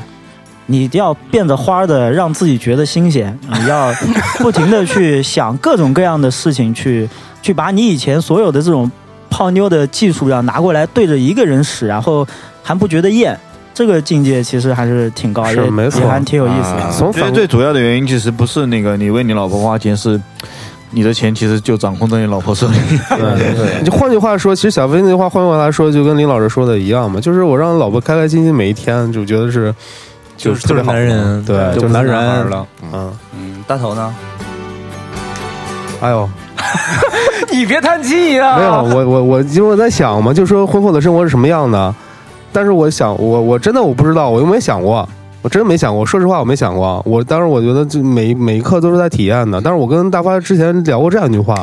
你要变着花儿的让自己觉得新鲜，你要不停的去想各种各样的事情去去把你以前所有的这种泡妞的技术要拿过来对着一个人使，然后还不觉得厌。这个境界其实还是挺高，也是没错也还挺有意思的。啊从反我觉得最主要的原因其实不是那个你为你老婆花钱，是你的钱其实就掌控在你老婆手里。对对，就换句话说，其实小飞那句话，换句话来说，就跟林老师说的一样嘛，就是我让老婆开开心心每一天，就觉得是就是特别好男人，对，就是男人了。嗯，嗯，大头呢？哎呦，你别叹气呀！没有，我我我因为我在想嘛，就说婚后的生活是什么样的，但是我想，我我真的我不知道，我又没想过。我真没想过，说实话，我没想过。我当时我觉得就每每一刻都是在体验的。但是我跟大发之前聊过这样一句话，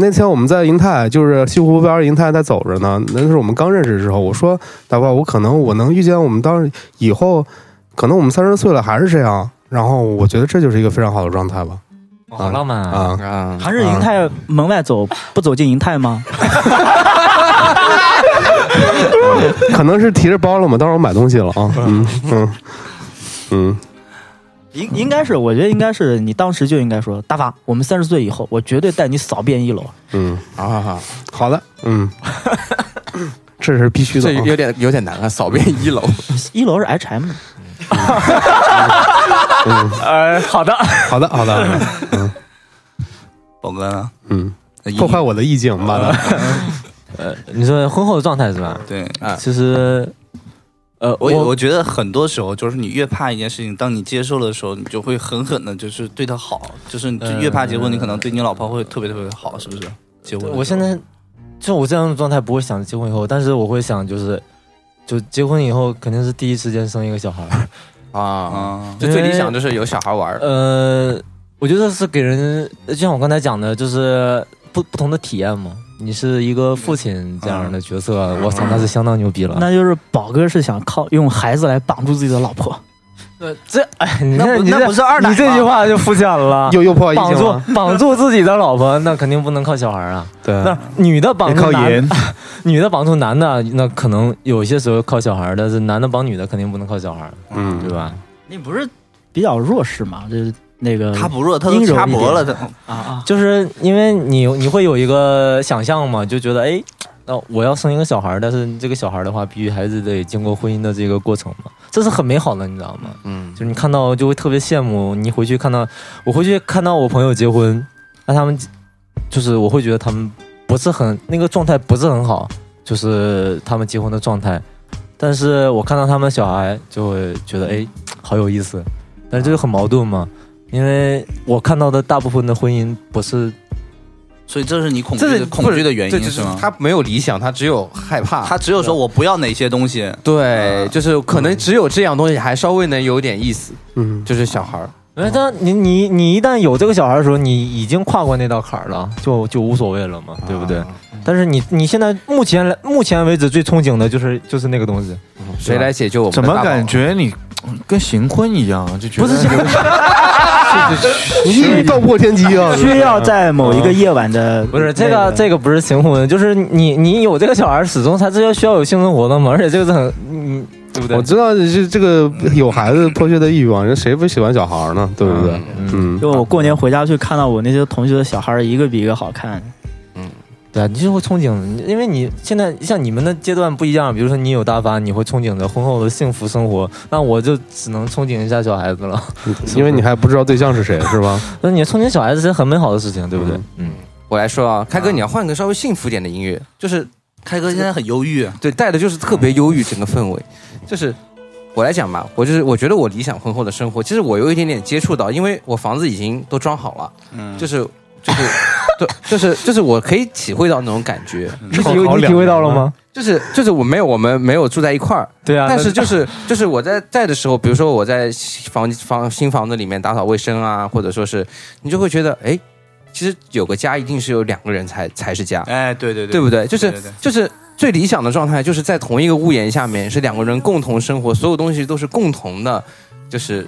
那天我们在银泰，就是西湖边银泰在走着呢，那是我们刚认识的时候。我说大宝，我可能我能遇见我们当时以后，可能我们三十岁了还是这样。然后我觉得这就是一个非常好的状态吧。好浪漫啊！啊，啊，还是银泰门外走，不走进银泰吗？可能是提着包了嘛，到时候买东西了啊。嗯嗯嗯，应应该是，我觉得应该是你当时就应该说，大发，我们三十岁以后，我绝对带你扫遍一楼。嗯，啊，好的，嗯，这是必须的啊。这有点有点难啊，扫遍一楼。一楼是 HM，嗯，呃，好的，好的，好的，好的嗯。宝哥呢？嗯，破坏我的意境，妈的。呃，你说婚后的状态是吧？对，啊。其实，呃，我我觉得很多时候就是你越怕一件事情，当你接受的时候，你就会狠狠的，就是对他好，就是你就越怕结婚，你可能对你老婆会特别特别好，是不是？结婚我现在就我这样的状态不会想结婚以后，但是我会想就是，就结婚以后肯定是第一时间生一个小孩儿。啊，啊，就最理想就是有小孩玩儿。呃，我觉得是给人，就像我刚才讲的，就是不不同的体验嘛。你是一个父亲这样的角色，我操，那是相当牛逼了。那就是宝哥是想靠用孩子来绑住自己的老婆。呃，这哎，你那不这你这那不是二奶你这句话就肤浅了。又又破坏绑住意境了。绑住自己的老婆，那肯定不能靠小孩啊。对，那女的绑靠住男颜，女的绑住男的，那可能有些时候靠小孩，但是男的绑女的肯定不能靠小孩，嗯对吧？你不是比较弱势吗？就是那个他不弱，他都阴柔一点。掐脖了，他。啊啊，就是因为你你会有一个想象嘛，就觉得哎，那我要生一个小孩，但是这个小孩的话，必须还是得经过婚姻的这个过程嘛，这是很美好的，你知道吗？嗯，就是你看到就会特别羡慕，你回去看到我回去看到我朋友结婚，那他们就是我会觉得他们不是很那个状态不是很好，就是他们结婚的状态，但是我看到他们小孩就会觉得哎好有意思，但是这就很矛盾嘛，因为我看到的大部分的婚姻不是所以这是你恐惧这是的恐惧的原对，就是因是吗？他没有理想，他只有害怕，他只有说我不要哪些东西，对，就是可能只有这样东西还稍微能有点意思，嗯，就是小孩儿。因为他你你你一旦有这个小孩的时候，你已经跨过那道坎儿了，就就无所谓了嘛，对不对？但是你你现在目前来目前为止最憧憬的就是就是那个东西，谁来解救我们怎么感觉你跟行婚一样？就觉得不是你道破天机啊！需要在某一个夜晚的不是这个这个不是行婚，就 是你你有这个小孩，始终他这要需要有性生活的嘛，而且这个是很嗯，对不对我？知道这这个有孩子迫切的欲望，人谁不喜欢小孩呢？对不对？嗯，就我过年回家去看到我那些同学的小孩，一个比一个好看。对啊，你就会憧憬，因为你现在像你们的阶段不一样，比如说你有大发，你会憧憬着婚后的幸福生活，那我就只能憧憬一下小孩子了。因为你还不知道对象是谁，是吧？那你憧憬小孩子是很美好的事情，对不对？嗯，我来说啊，开哥，你要换个稍微幸福点的音乐，就是开哥现在很忧郁，对，带的就是特别忧郁整个氛围。就是我来讲吧，我就是我觉得我理想婚后的生活，其实我有一点点接触到，因为我房子已经都装好了，嗯，就是就是对，就是就是我可以体会到那种感觉，你体会你体会到了吗？就是就是我没有我们没有住在一块儿，对啊，但是就是就是我在在的时候，比如说我在房房新房子里面打扫卫生啊，或者说是你就会觉得，哎，其实有个家一定是有两个人才才是家，哎，对对对，对不对？就是对对对。就是最理想的状态，就是在同一个屋檐下面，是两个人共同生活，所有东西都是共同的，就是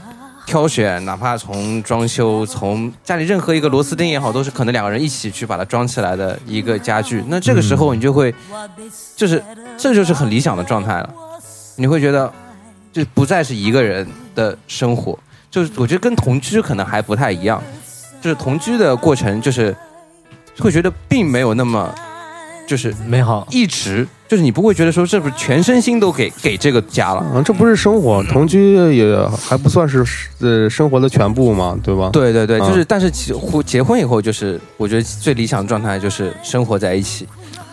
挑选，哪怕从装修，从家里任何一个螺丝钉也好，都是可能两个人一起去把它装起来的一个家具。那这个时候你就会，就是这就是很理想的状态了，你会觉得就不再是一个人的生活，就是我觉得跟同居可能还不太一样，就是同居的过程就是会觉得并没有那么。就是美好，一直就是你不会觉得说这不是全身心都给给这个家了，啊，这不是生活，同居也还不算是呃生活的全部嘛，对吧？对对对，啊就是但是结婚结婚以后，就是我觉得最理想的状态就是生活在一起，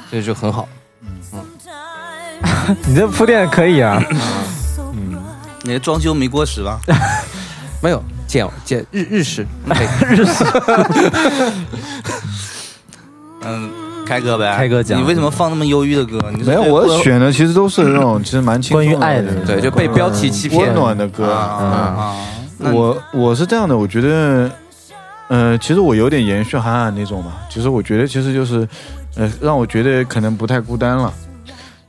所以就很好。嗯 你这铺垫可以啊。嗯，你的装修没过时吧？没有简简日日式，日式。嗯，开哥呗，开歌讲你为什么放那么忧郁的歌？你没有，我选的其实都是那种其实蛮轻松关于爱的对，就被标题欺骗温暖的歌。我我是这样的，我觉得，呃，其实我有点延续韩寒那种嘛。其实我觉得，其实就是，呃，让我觉得可能不太孤单了。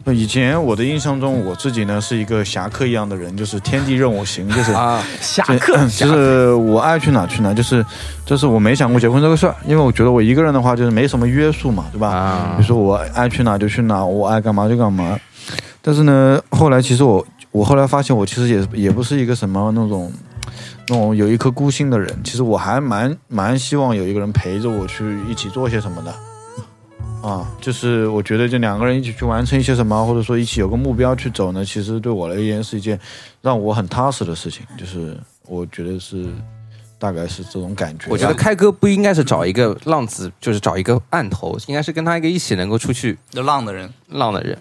那以前我的印象中，我自己呢是一个侠客一样的人，就是天地任我行，就是啊，侠客就是我爱去哪去哪，就是就是我没想过结婚这个事儿，因为我觉得我一个人的话就是没什么约束嘛，对吧？啊比如说我爱去哪就去哪，我爱干嘛就干嘛。但是呢，后来其实我我后来发现，我其实也也不是一个什么那种那种有一颗孤心的人，其实我还蛮蛮希望有一个人陪着我去一起做些什么的。啊，就是我觉得这两个人一起去完成一些什么，或者说一起有个目标去走呢，其实对我而言是一件让我很踏实的事情。就是我觉得是大概是这种感觉。我觉得开哥不应该是找一个浪子，就是找一个案头，应该是跟他一个一起能够出去就浪的人，浪的人。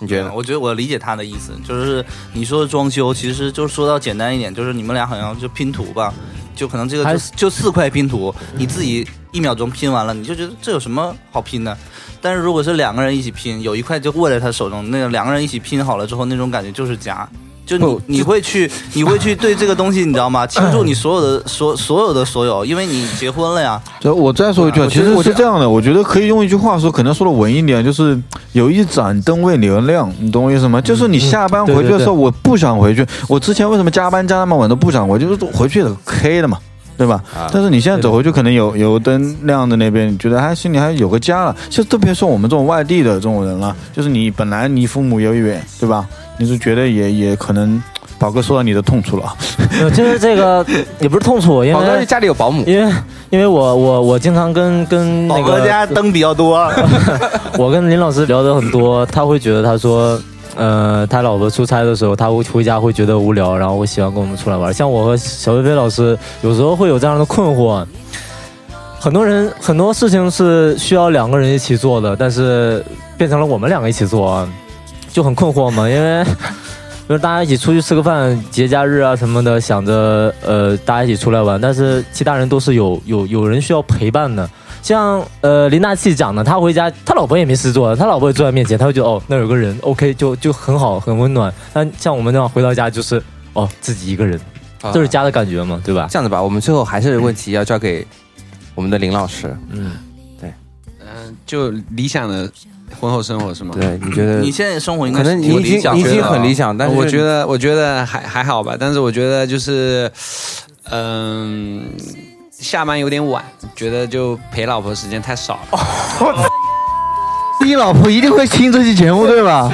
你觉得？我觉得我理解他的意思，就是你说的装修，其实就是说到简单一点，就是你们俩好像就拼图吧，就可能这个就就四块拼图，你自己一秒钟拼完了，你就觉得这有什么好拼的？但是如果是两个人一起拼，有一块就握在他手中，那个两个人一起拼好了之后，那种感觉就是家，就你你会去你会去对这个东西你知道吗？倾注你所有的所所有的所有，因为你结婚了呀。就我再说一句啊，其实是这样的，我觉得可以用一句话说，可能说的文一点，就是有一盏灯为你而亮，你懂我意思吗？就是你下班回去的时候，我不想回去。我之前为什么加班加那么晚都不想回，就是回去了 K 的嘛。对吧？但是你现在走回去，可能有有灯亮的那边，你觉得还心里还有个家了。其实特别是我们这种外地的这种人了，就是你本来离父母也远，对吧？你是觉得也也可能，宝哥说到你的痛处了。就是这个 也不是痛处，因为宝哥家里有保姆，因为因为我我我经常跟跟那个家灯比较多，我跟林老师聊的很多，他会觉得他说。呃，他老婆出差的时候，他会回家会觉得无聊，然后会喜欢跟我们出来玩。像我和小飞飞老师，有时候会有这样的困惑。很多人很多事情是需要两个人一起做的，但是变成了我们两个一起做，就很困惑嘛。因为 就是大家一起出去吃个饭，节假日啊什么的，想着呃大家一起出来玩，但是其他人都是有有有人需要陪伴的。像呃林大器讲的，他回家他老婆也没事做，他老婆也坐在面前，他会觉得哦那有个人，OK 就就很好很温暖。但像我们这样回到家就是哦自己一个人，就是家的感觉嘛，对吧？这样子吧，我们最后还是问题要交给我们的林老师。嗯，对，嗯，就理想的婚后生活是吗？对，你觉得你现在生活应该可能你已经已经很理想，但是我觉得我觉得还还好吧，但是我觉得就是嗯。下班有点晚，觉得就陪老婆时间太少了。你老婆一定会听这期节目，对吧？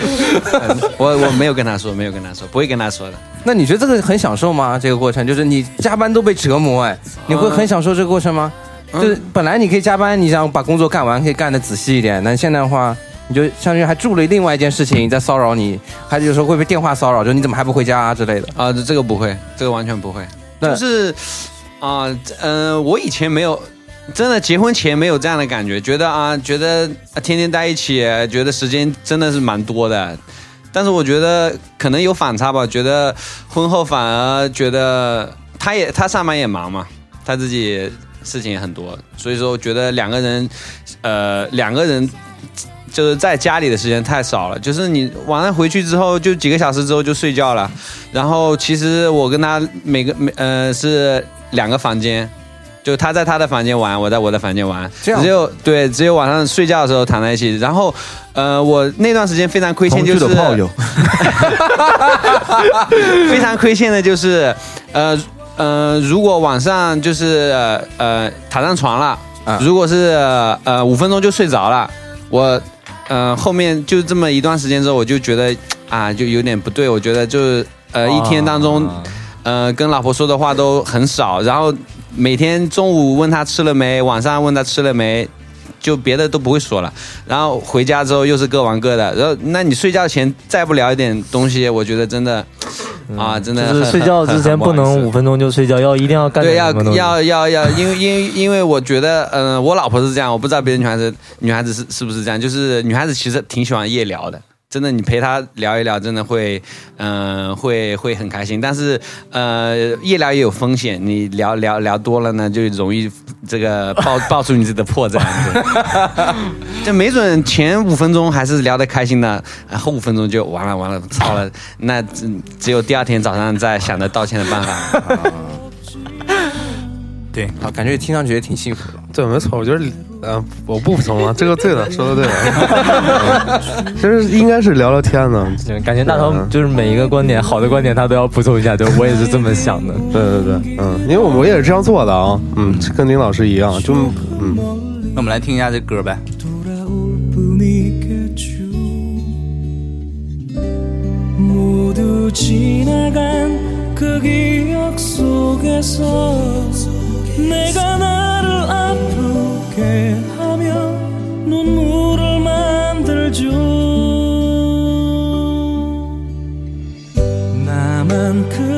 我我没有跟她说，没有跟她说，不会跟她说的。那你觉得这个很享受吗？这个过程就是你加班都被折磨，哎，你会很享受这个过程吗？就是本来你可以加班，你想把工作干完，可以干的仔细一点。那现在的话，你就相当于还做了另外一件事情在骚扰你，还有时候会被电话骚扰，就你怎么还不回家啊之类的。啊，这个不会，这个完全不会，就是。啊，嗯，我以前没有，真的结婚前没有这样的感觉，觉得啊，觉得天天在一起，觉得时间真的是蛮多的。但是我觉得可能有反差吧，觉得婚后反而觉得他也他上班也忙嘛，他自己事情也很多，所以说我觉得两个人，呃，两个人就是在家里的时间太少了，就是你晚上回去之后就几个小时之后就睡觉了，然后其实我跟他每个每呃是。两个房间，就他在他的房间玩，我在我的房间玩，只有对，只有晚上睡觉的时候躺在一起。然后，呃，我那段时间非常亏欠，就是 非常亏欠的就是，呃呃，如果晚上就是呃躺上床了，如果是呃五分钟就睡着了，我呃后面就这么一段时间之后，我就觉得啊，就有点不对，我觉得就是呃一天当中。呃，跟老婆说的话都很少，然后每天中午问她吃了没，晚上问她吃了没，就别的都不会说了。然后回家之后又是各玩各的。然后，那你睡觉前再不聊一点东西，我觉得真的啊，真的。就是睡觉之前不能五分钟就睡觉，要一定要干对，要要要要，因为因为因为我觉得，嗯，我老婆是这样，我不知道别的女孩子女孩子是是不是这样，就是女孩子其实挺喜欢夜聊的。真的，你陪他聊一聊，真的会，嗯，会会很开心。但是，呃，夜聊也有风险，你聊聊聊多了呢，就容易这个爆爆出你自己的破绽。就没准前五分钟还是聊得开心的，后五分钟就完了完了，操了，那只只有第二天早上再想着道歉的办法。对，啊，感觉听上去也挺幸福的。对，没错，我觉得。嗯，我不服从啊，这个对的，说的对的，其实应该是聊聊天呢。感觉大头就是每一个观点，好的观点他都要补充一下，对我也是这么想的。对对对，嗯，因为我我也是这样做的啊，嗯，跟林老师一样，就嗯，那我们来听一下这歌呗。 내가 나를 아프게 하며 눈물을 만들죠 나만큼. 그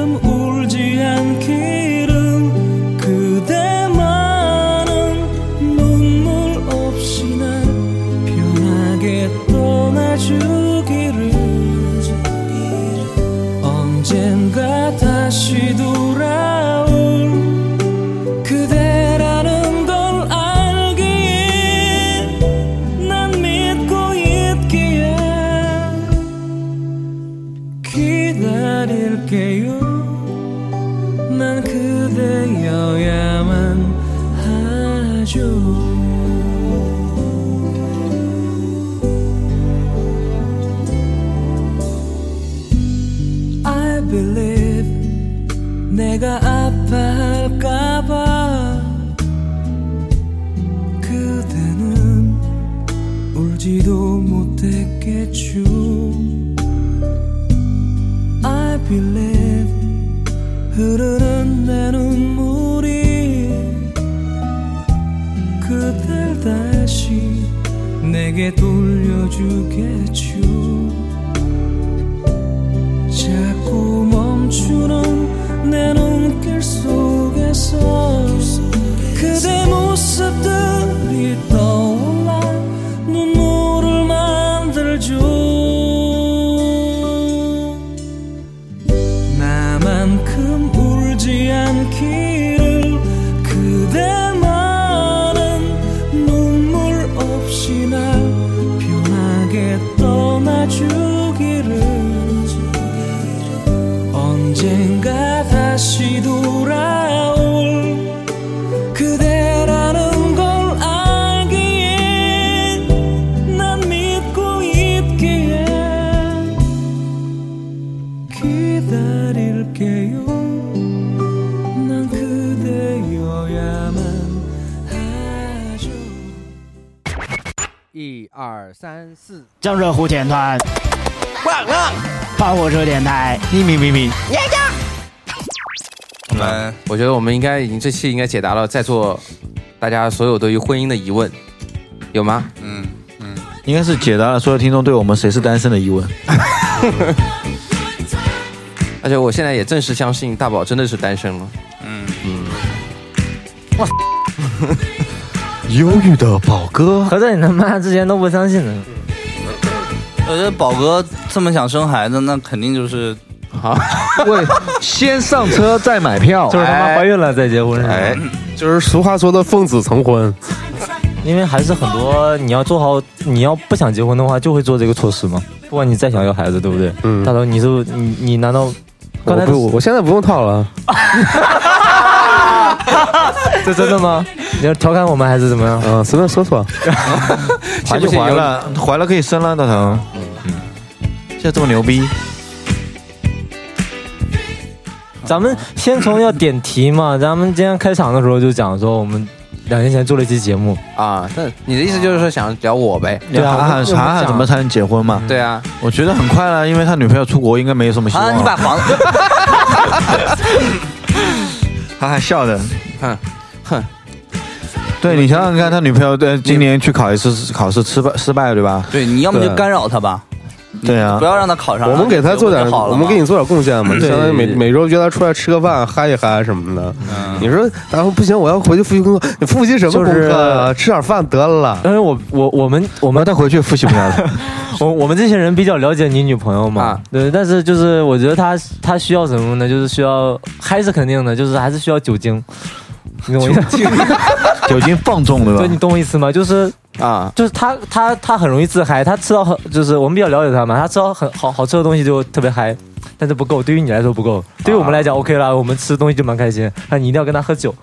三四，江浙沪田团，忘了，跑火车电台，咪咪咪咪，我们我觉得我们应该已经这期应该解答了在座大家所有对于婚姻的疑问，有吗？嗯嗯，应该是解答了所有听众对我们谁是单身的疑问。而且我现在也正式相信大宝真的是单身了。嗯。嗯，忧郁的宝哥，合着你他妈之前都不相信呢？我觉得宝哥这么想生孩子，那肯定就是啊，为先上车再买票，就是他妈怀孕了再结婚是吧？哎，就是俗话说的奉子成婚。因为还是很多你要做好，你要不想结婚的话，就会做这个措施嘛。不管你再想要孩子，对不对？嗯大头，你是不是你你难道刚才我不，我现在不用套了。这真的吗？你要调侃我们还是怎么样？嗯，随便说说。怀就怀了，怀了可以生了，大头。嗯，现在这么牛逼，咱们先从要点题嘛，咱们今天开场的时候就讲说我们两年前做了一期节目，啊，那你的意思就是说想聊我呗？对啊韩寒韩寒怎么才能结婚嘛？对啊，我觉得很快了，因为他女朋友出国，应该没有什么希望啊，你把房子 他还笑着，哼哼，对你想想看，他女朋友在今年去考一次考试失败失败对吧？对，你要么就干扰他吧，对啊不，要让他考上。我们给他做点，就好了我们给你做点贡献嘛，对相当于每每周约他出来吃个饭，嗨一嗨什么的。嗯你说，然后不行，我要回去复习工作，你复习什么功课啊？吃点饭得了。因为我我我们我们我们他回去复习不了了。我我们这些人比较了解你女朋友嘛，啊对，但是就是我觉得她她需要什么呢？就是需要嗨是肯定的，就是还是需要酒精。你懂我意思？酒精 放纵对吧对，？你懂我意思吗？就是啊，就是他他他很容易自嗨，他吃到很就是我们比较了解他嘛，他吃到很好好吃的东西就特别嗨，但是不够，对于你来说不够，对于我们来讲 OK 了，我们吃东西就蛮开心，那你一定要跟他喝酒。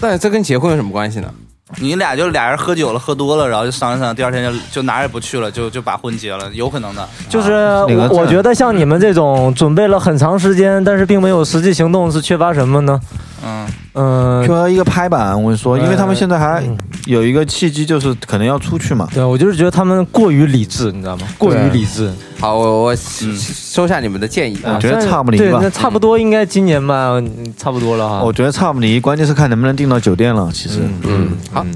那这跟结婚有什么关系呢？你俩就俩人喝酒了，喝多了，然后就商量商量，第二天就就哪儿也不去了，就就把婚结了，有可能的。就是我我觉得像你们这种准备了很长时间，但是并没有实际行动，是缺乏什么呢？嗯，嗯、缺乏一个拍板，我跟你说，因为他们现在还嗯有一个契机，就是可能要出去嘛。对，我就是觉得他们过于理智，你知道吗？过于理智，好，我我嗯收下你们的建议啊。我觉得差不离吧对，那差不多应该今年吧，嗯差不多了哈。我觉得差不离，关键是看能不能订到酒店了。其实，嗯，好嗯，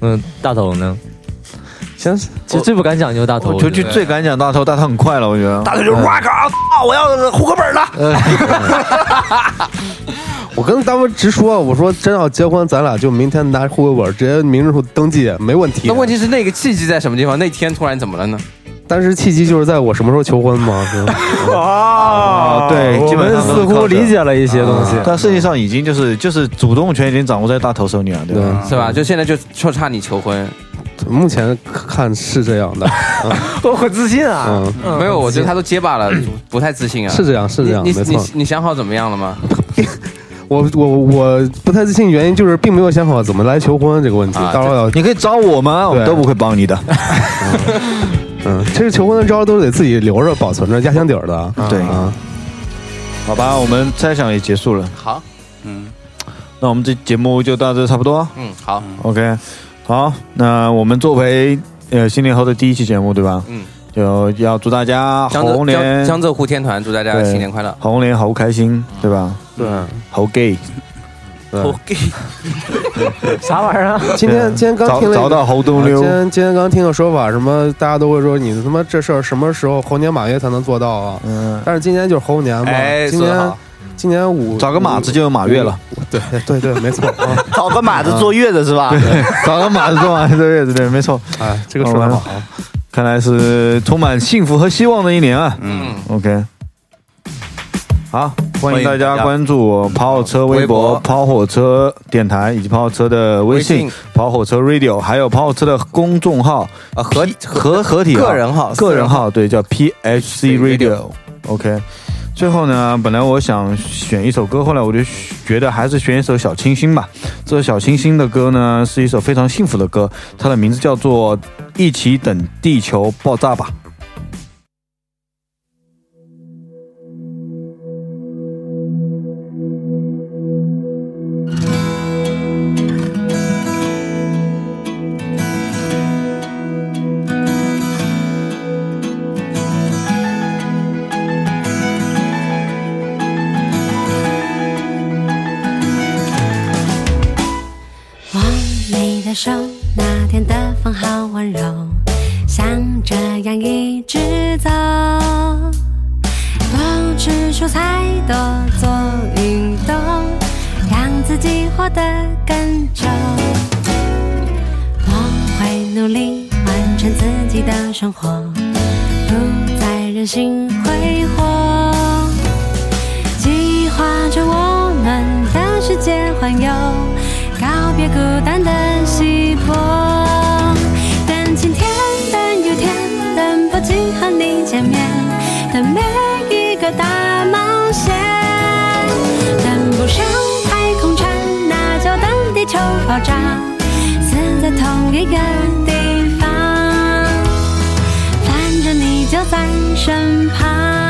嗯，大头呢？行，其实最不敢讲就是大头，我就就最敢讲大头，大头很快了，我觉得。大头就是哇靠，操我要户口本了。我跟他们直说，我说真要结婚，咱俩就明天拿户口本直接民政处登记，没问题。那问题是那个契机在什么地方？那天突然怎么了呢？当时契机就是在我什么时候求婚吗，是吧？啊，对，我基本们似乎理解了一些东西。但实际上已经就是就是主动权已经掌握在大头手里了，对吧？是吧？就现在就就差你求婚。目前看是这样的，我很自信啊，没有，我觉得他都结巴了，不太自信啊。是这样，是这样，你你没错你。你想好怎么样了吗？我我我不太自信，原因就是并没有想好怎么来求婚这个问题。啊到时候你可以找我们，我们都不会帮你的。嗯，其实求婚的招都得自己留着保存着压箱底儿的。对啊，好吧，我们猜想也结束了，好，嗯，那我们这节目就到这差不多。嗯，好，OK，好，那我们作为呃新年后的第一期节目，对吧？嗯，就要祝大家江浙猴年江江浙沪天团，祝大家新年快乐。猴年好开心，对吧？对，猴 gay，猴 gay，啥玩意儿啊？今天今天刚听了找找到猴东溜今，天今天刚听个说法，什么大家都会说你他妈这事儿什么时候猴年马月才能做到啊？嗯，但是今年就是猴年嘛，哎，今年今年五找个马子就有马月了，对 对对，没错啊，找个马子坐月子是吧？对找个马子做完这月子，对，没错。哎，这个说的好，看来是充满幸福和希望的一年啊。嗯，OK，好，欢迎大家家关注我跑火车微微博、博跑火车电台以及跑火车的微信微信、跑火车 Radio，还有跑火车的公众号啊，合合合体号个人号个人号。对，叫 PHC Radio。OK，最后呢，本来我想选一首歌，后来我就觉得还是选一首小清新吧。这首小清新的歌呢，是一首非常幸福的歌，它的名字叫做《一起等地球爆炸吧》。手，那天的风好温柔，像这样一直走，多吃蔬菜，多做运动，让自己活得更久。我会努力完成自己的生活，不再任性挥霍。计划着我们的世界环游，告别孤单的我。等晴天，等雨天，等不及和你见面，等每一个大冒险。等不上太空船，那就等地球爆炸，死在同一个地方。反正你就在身旁。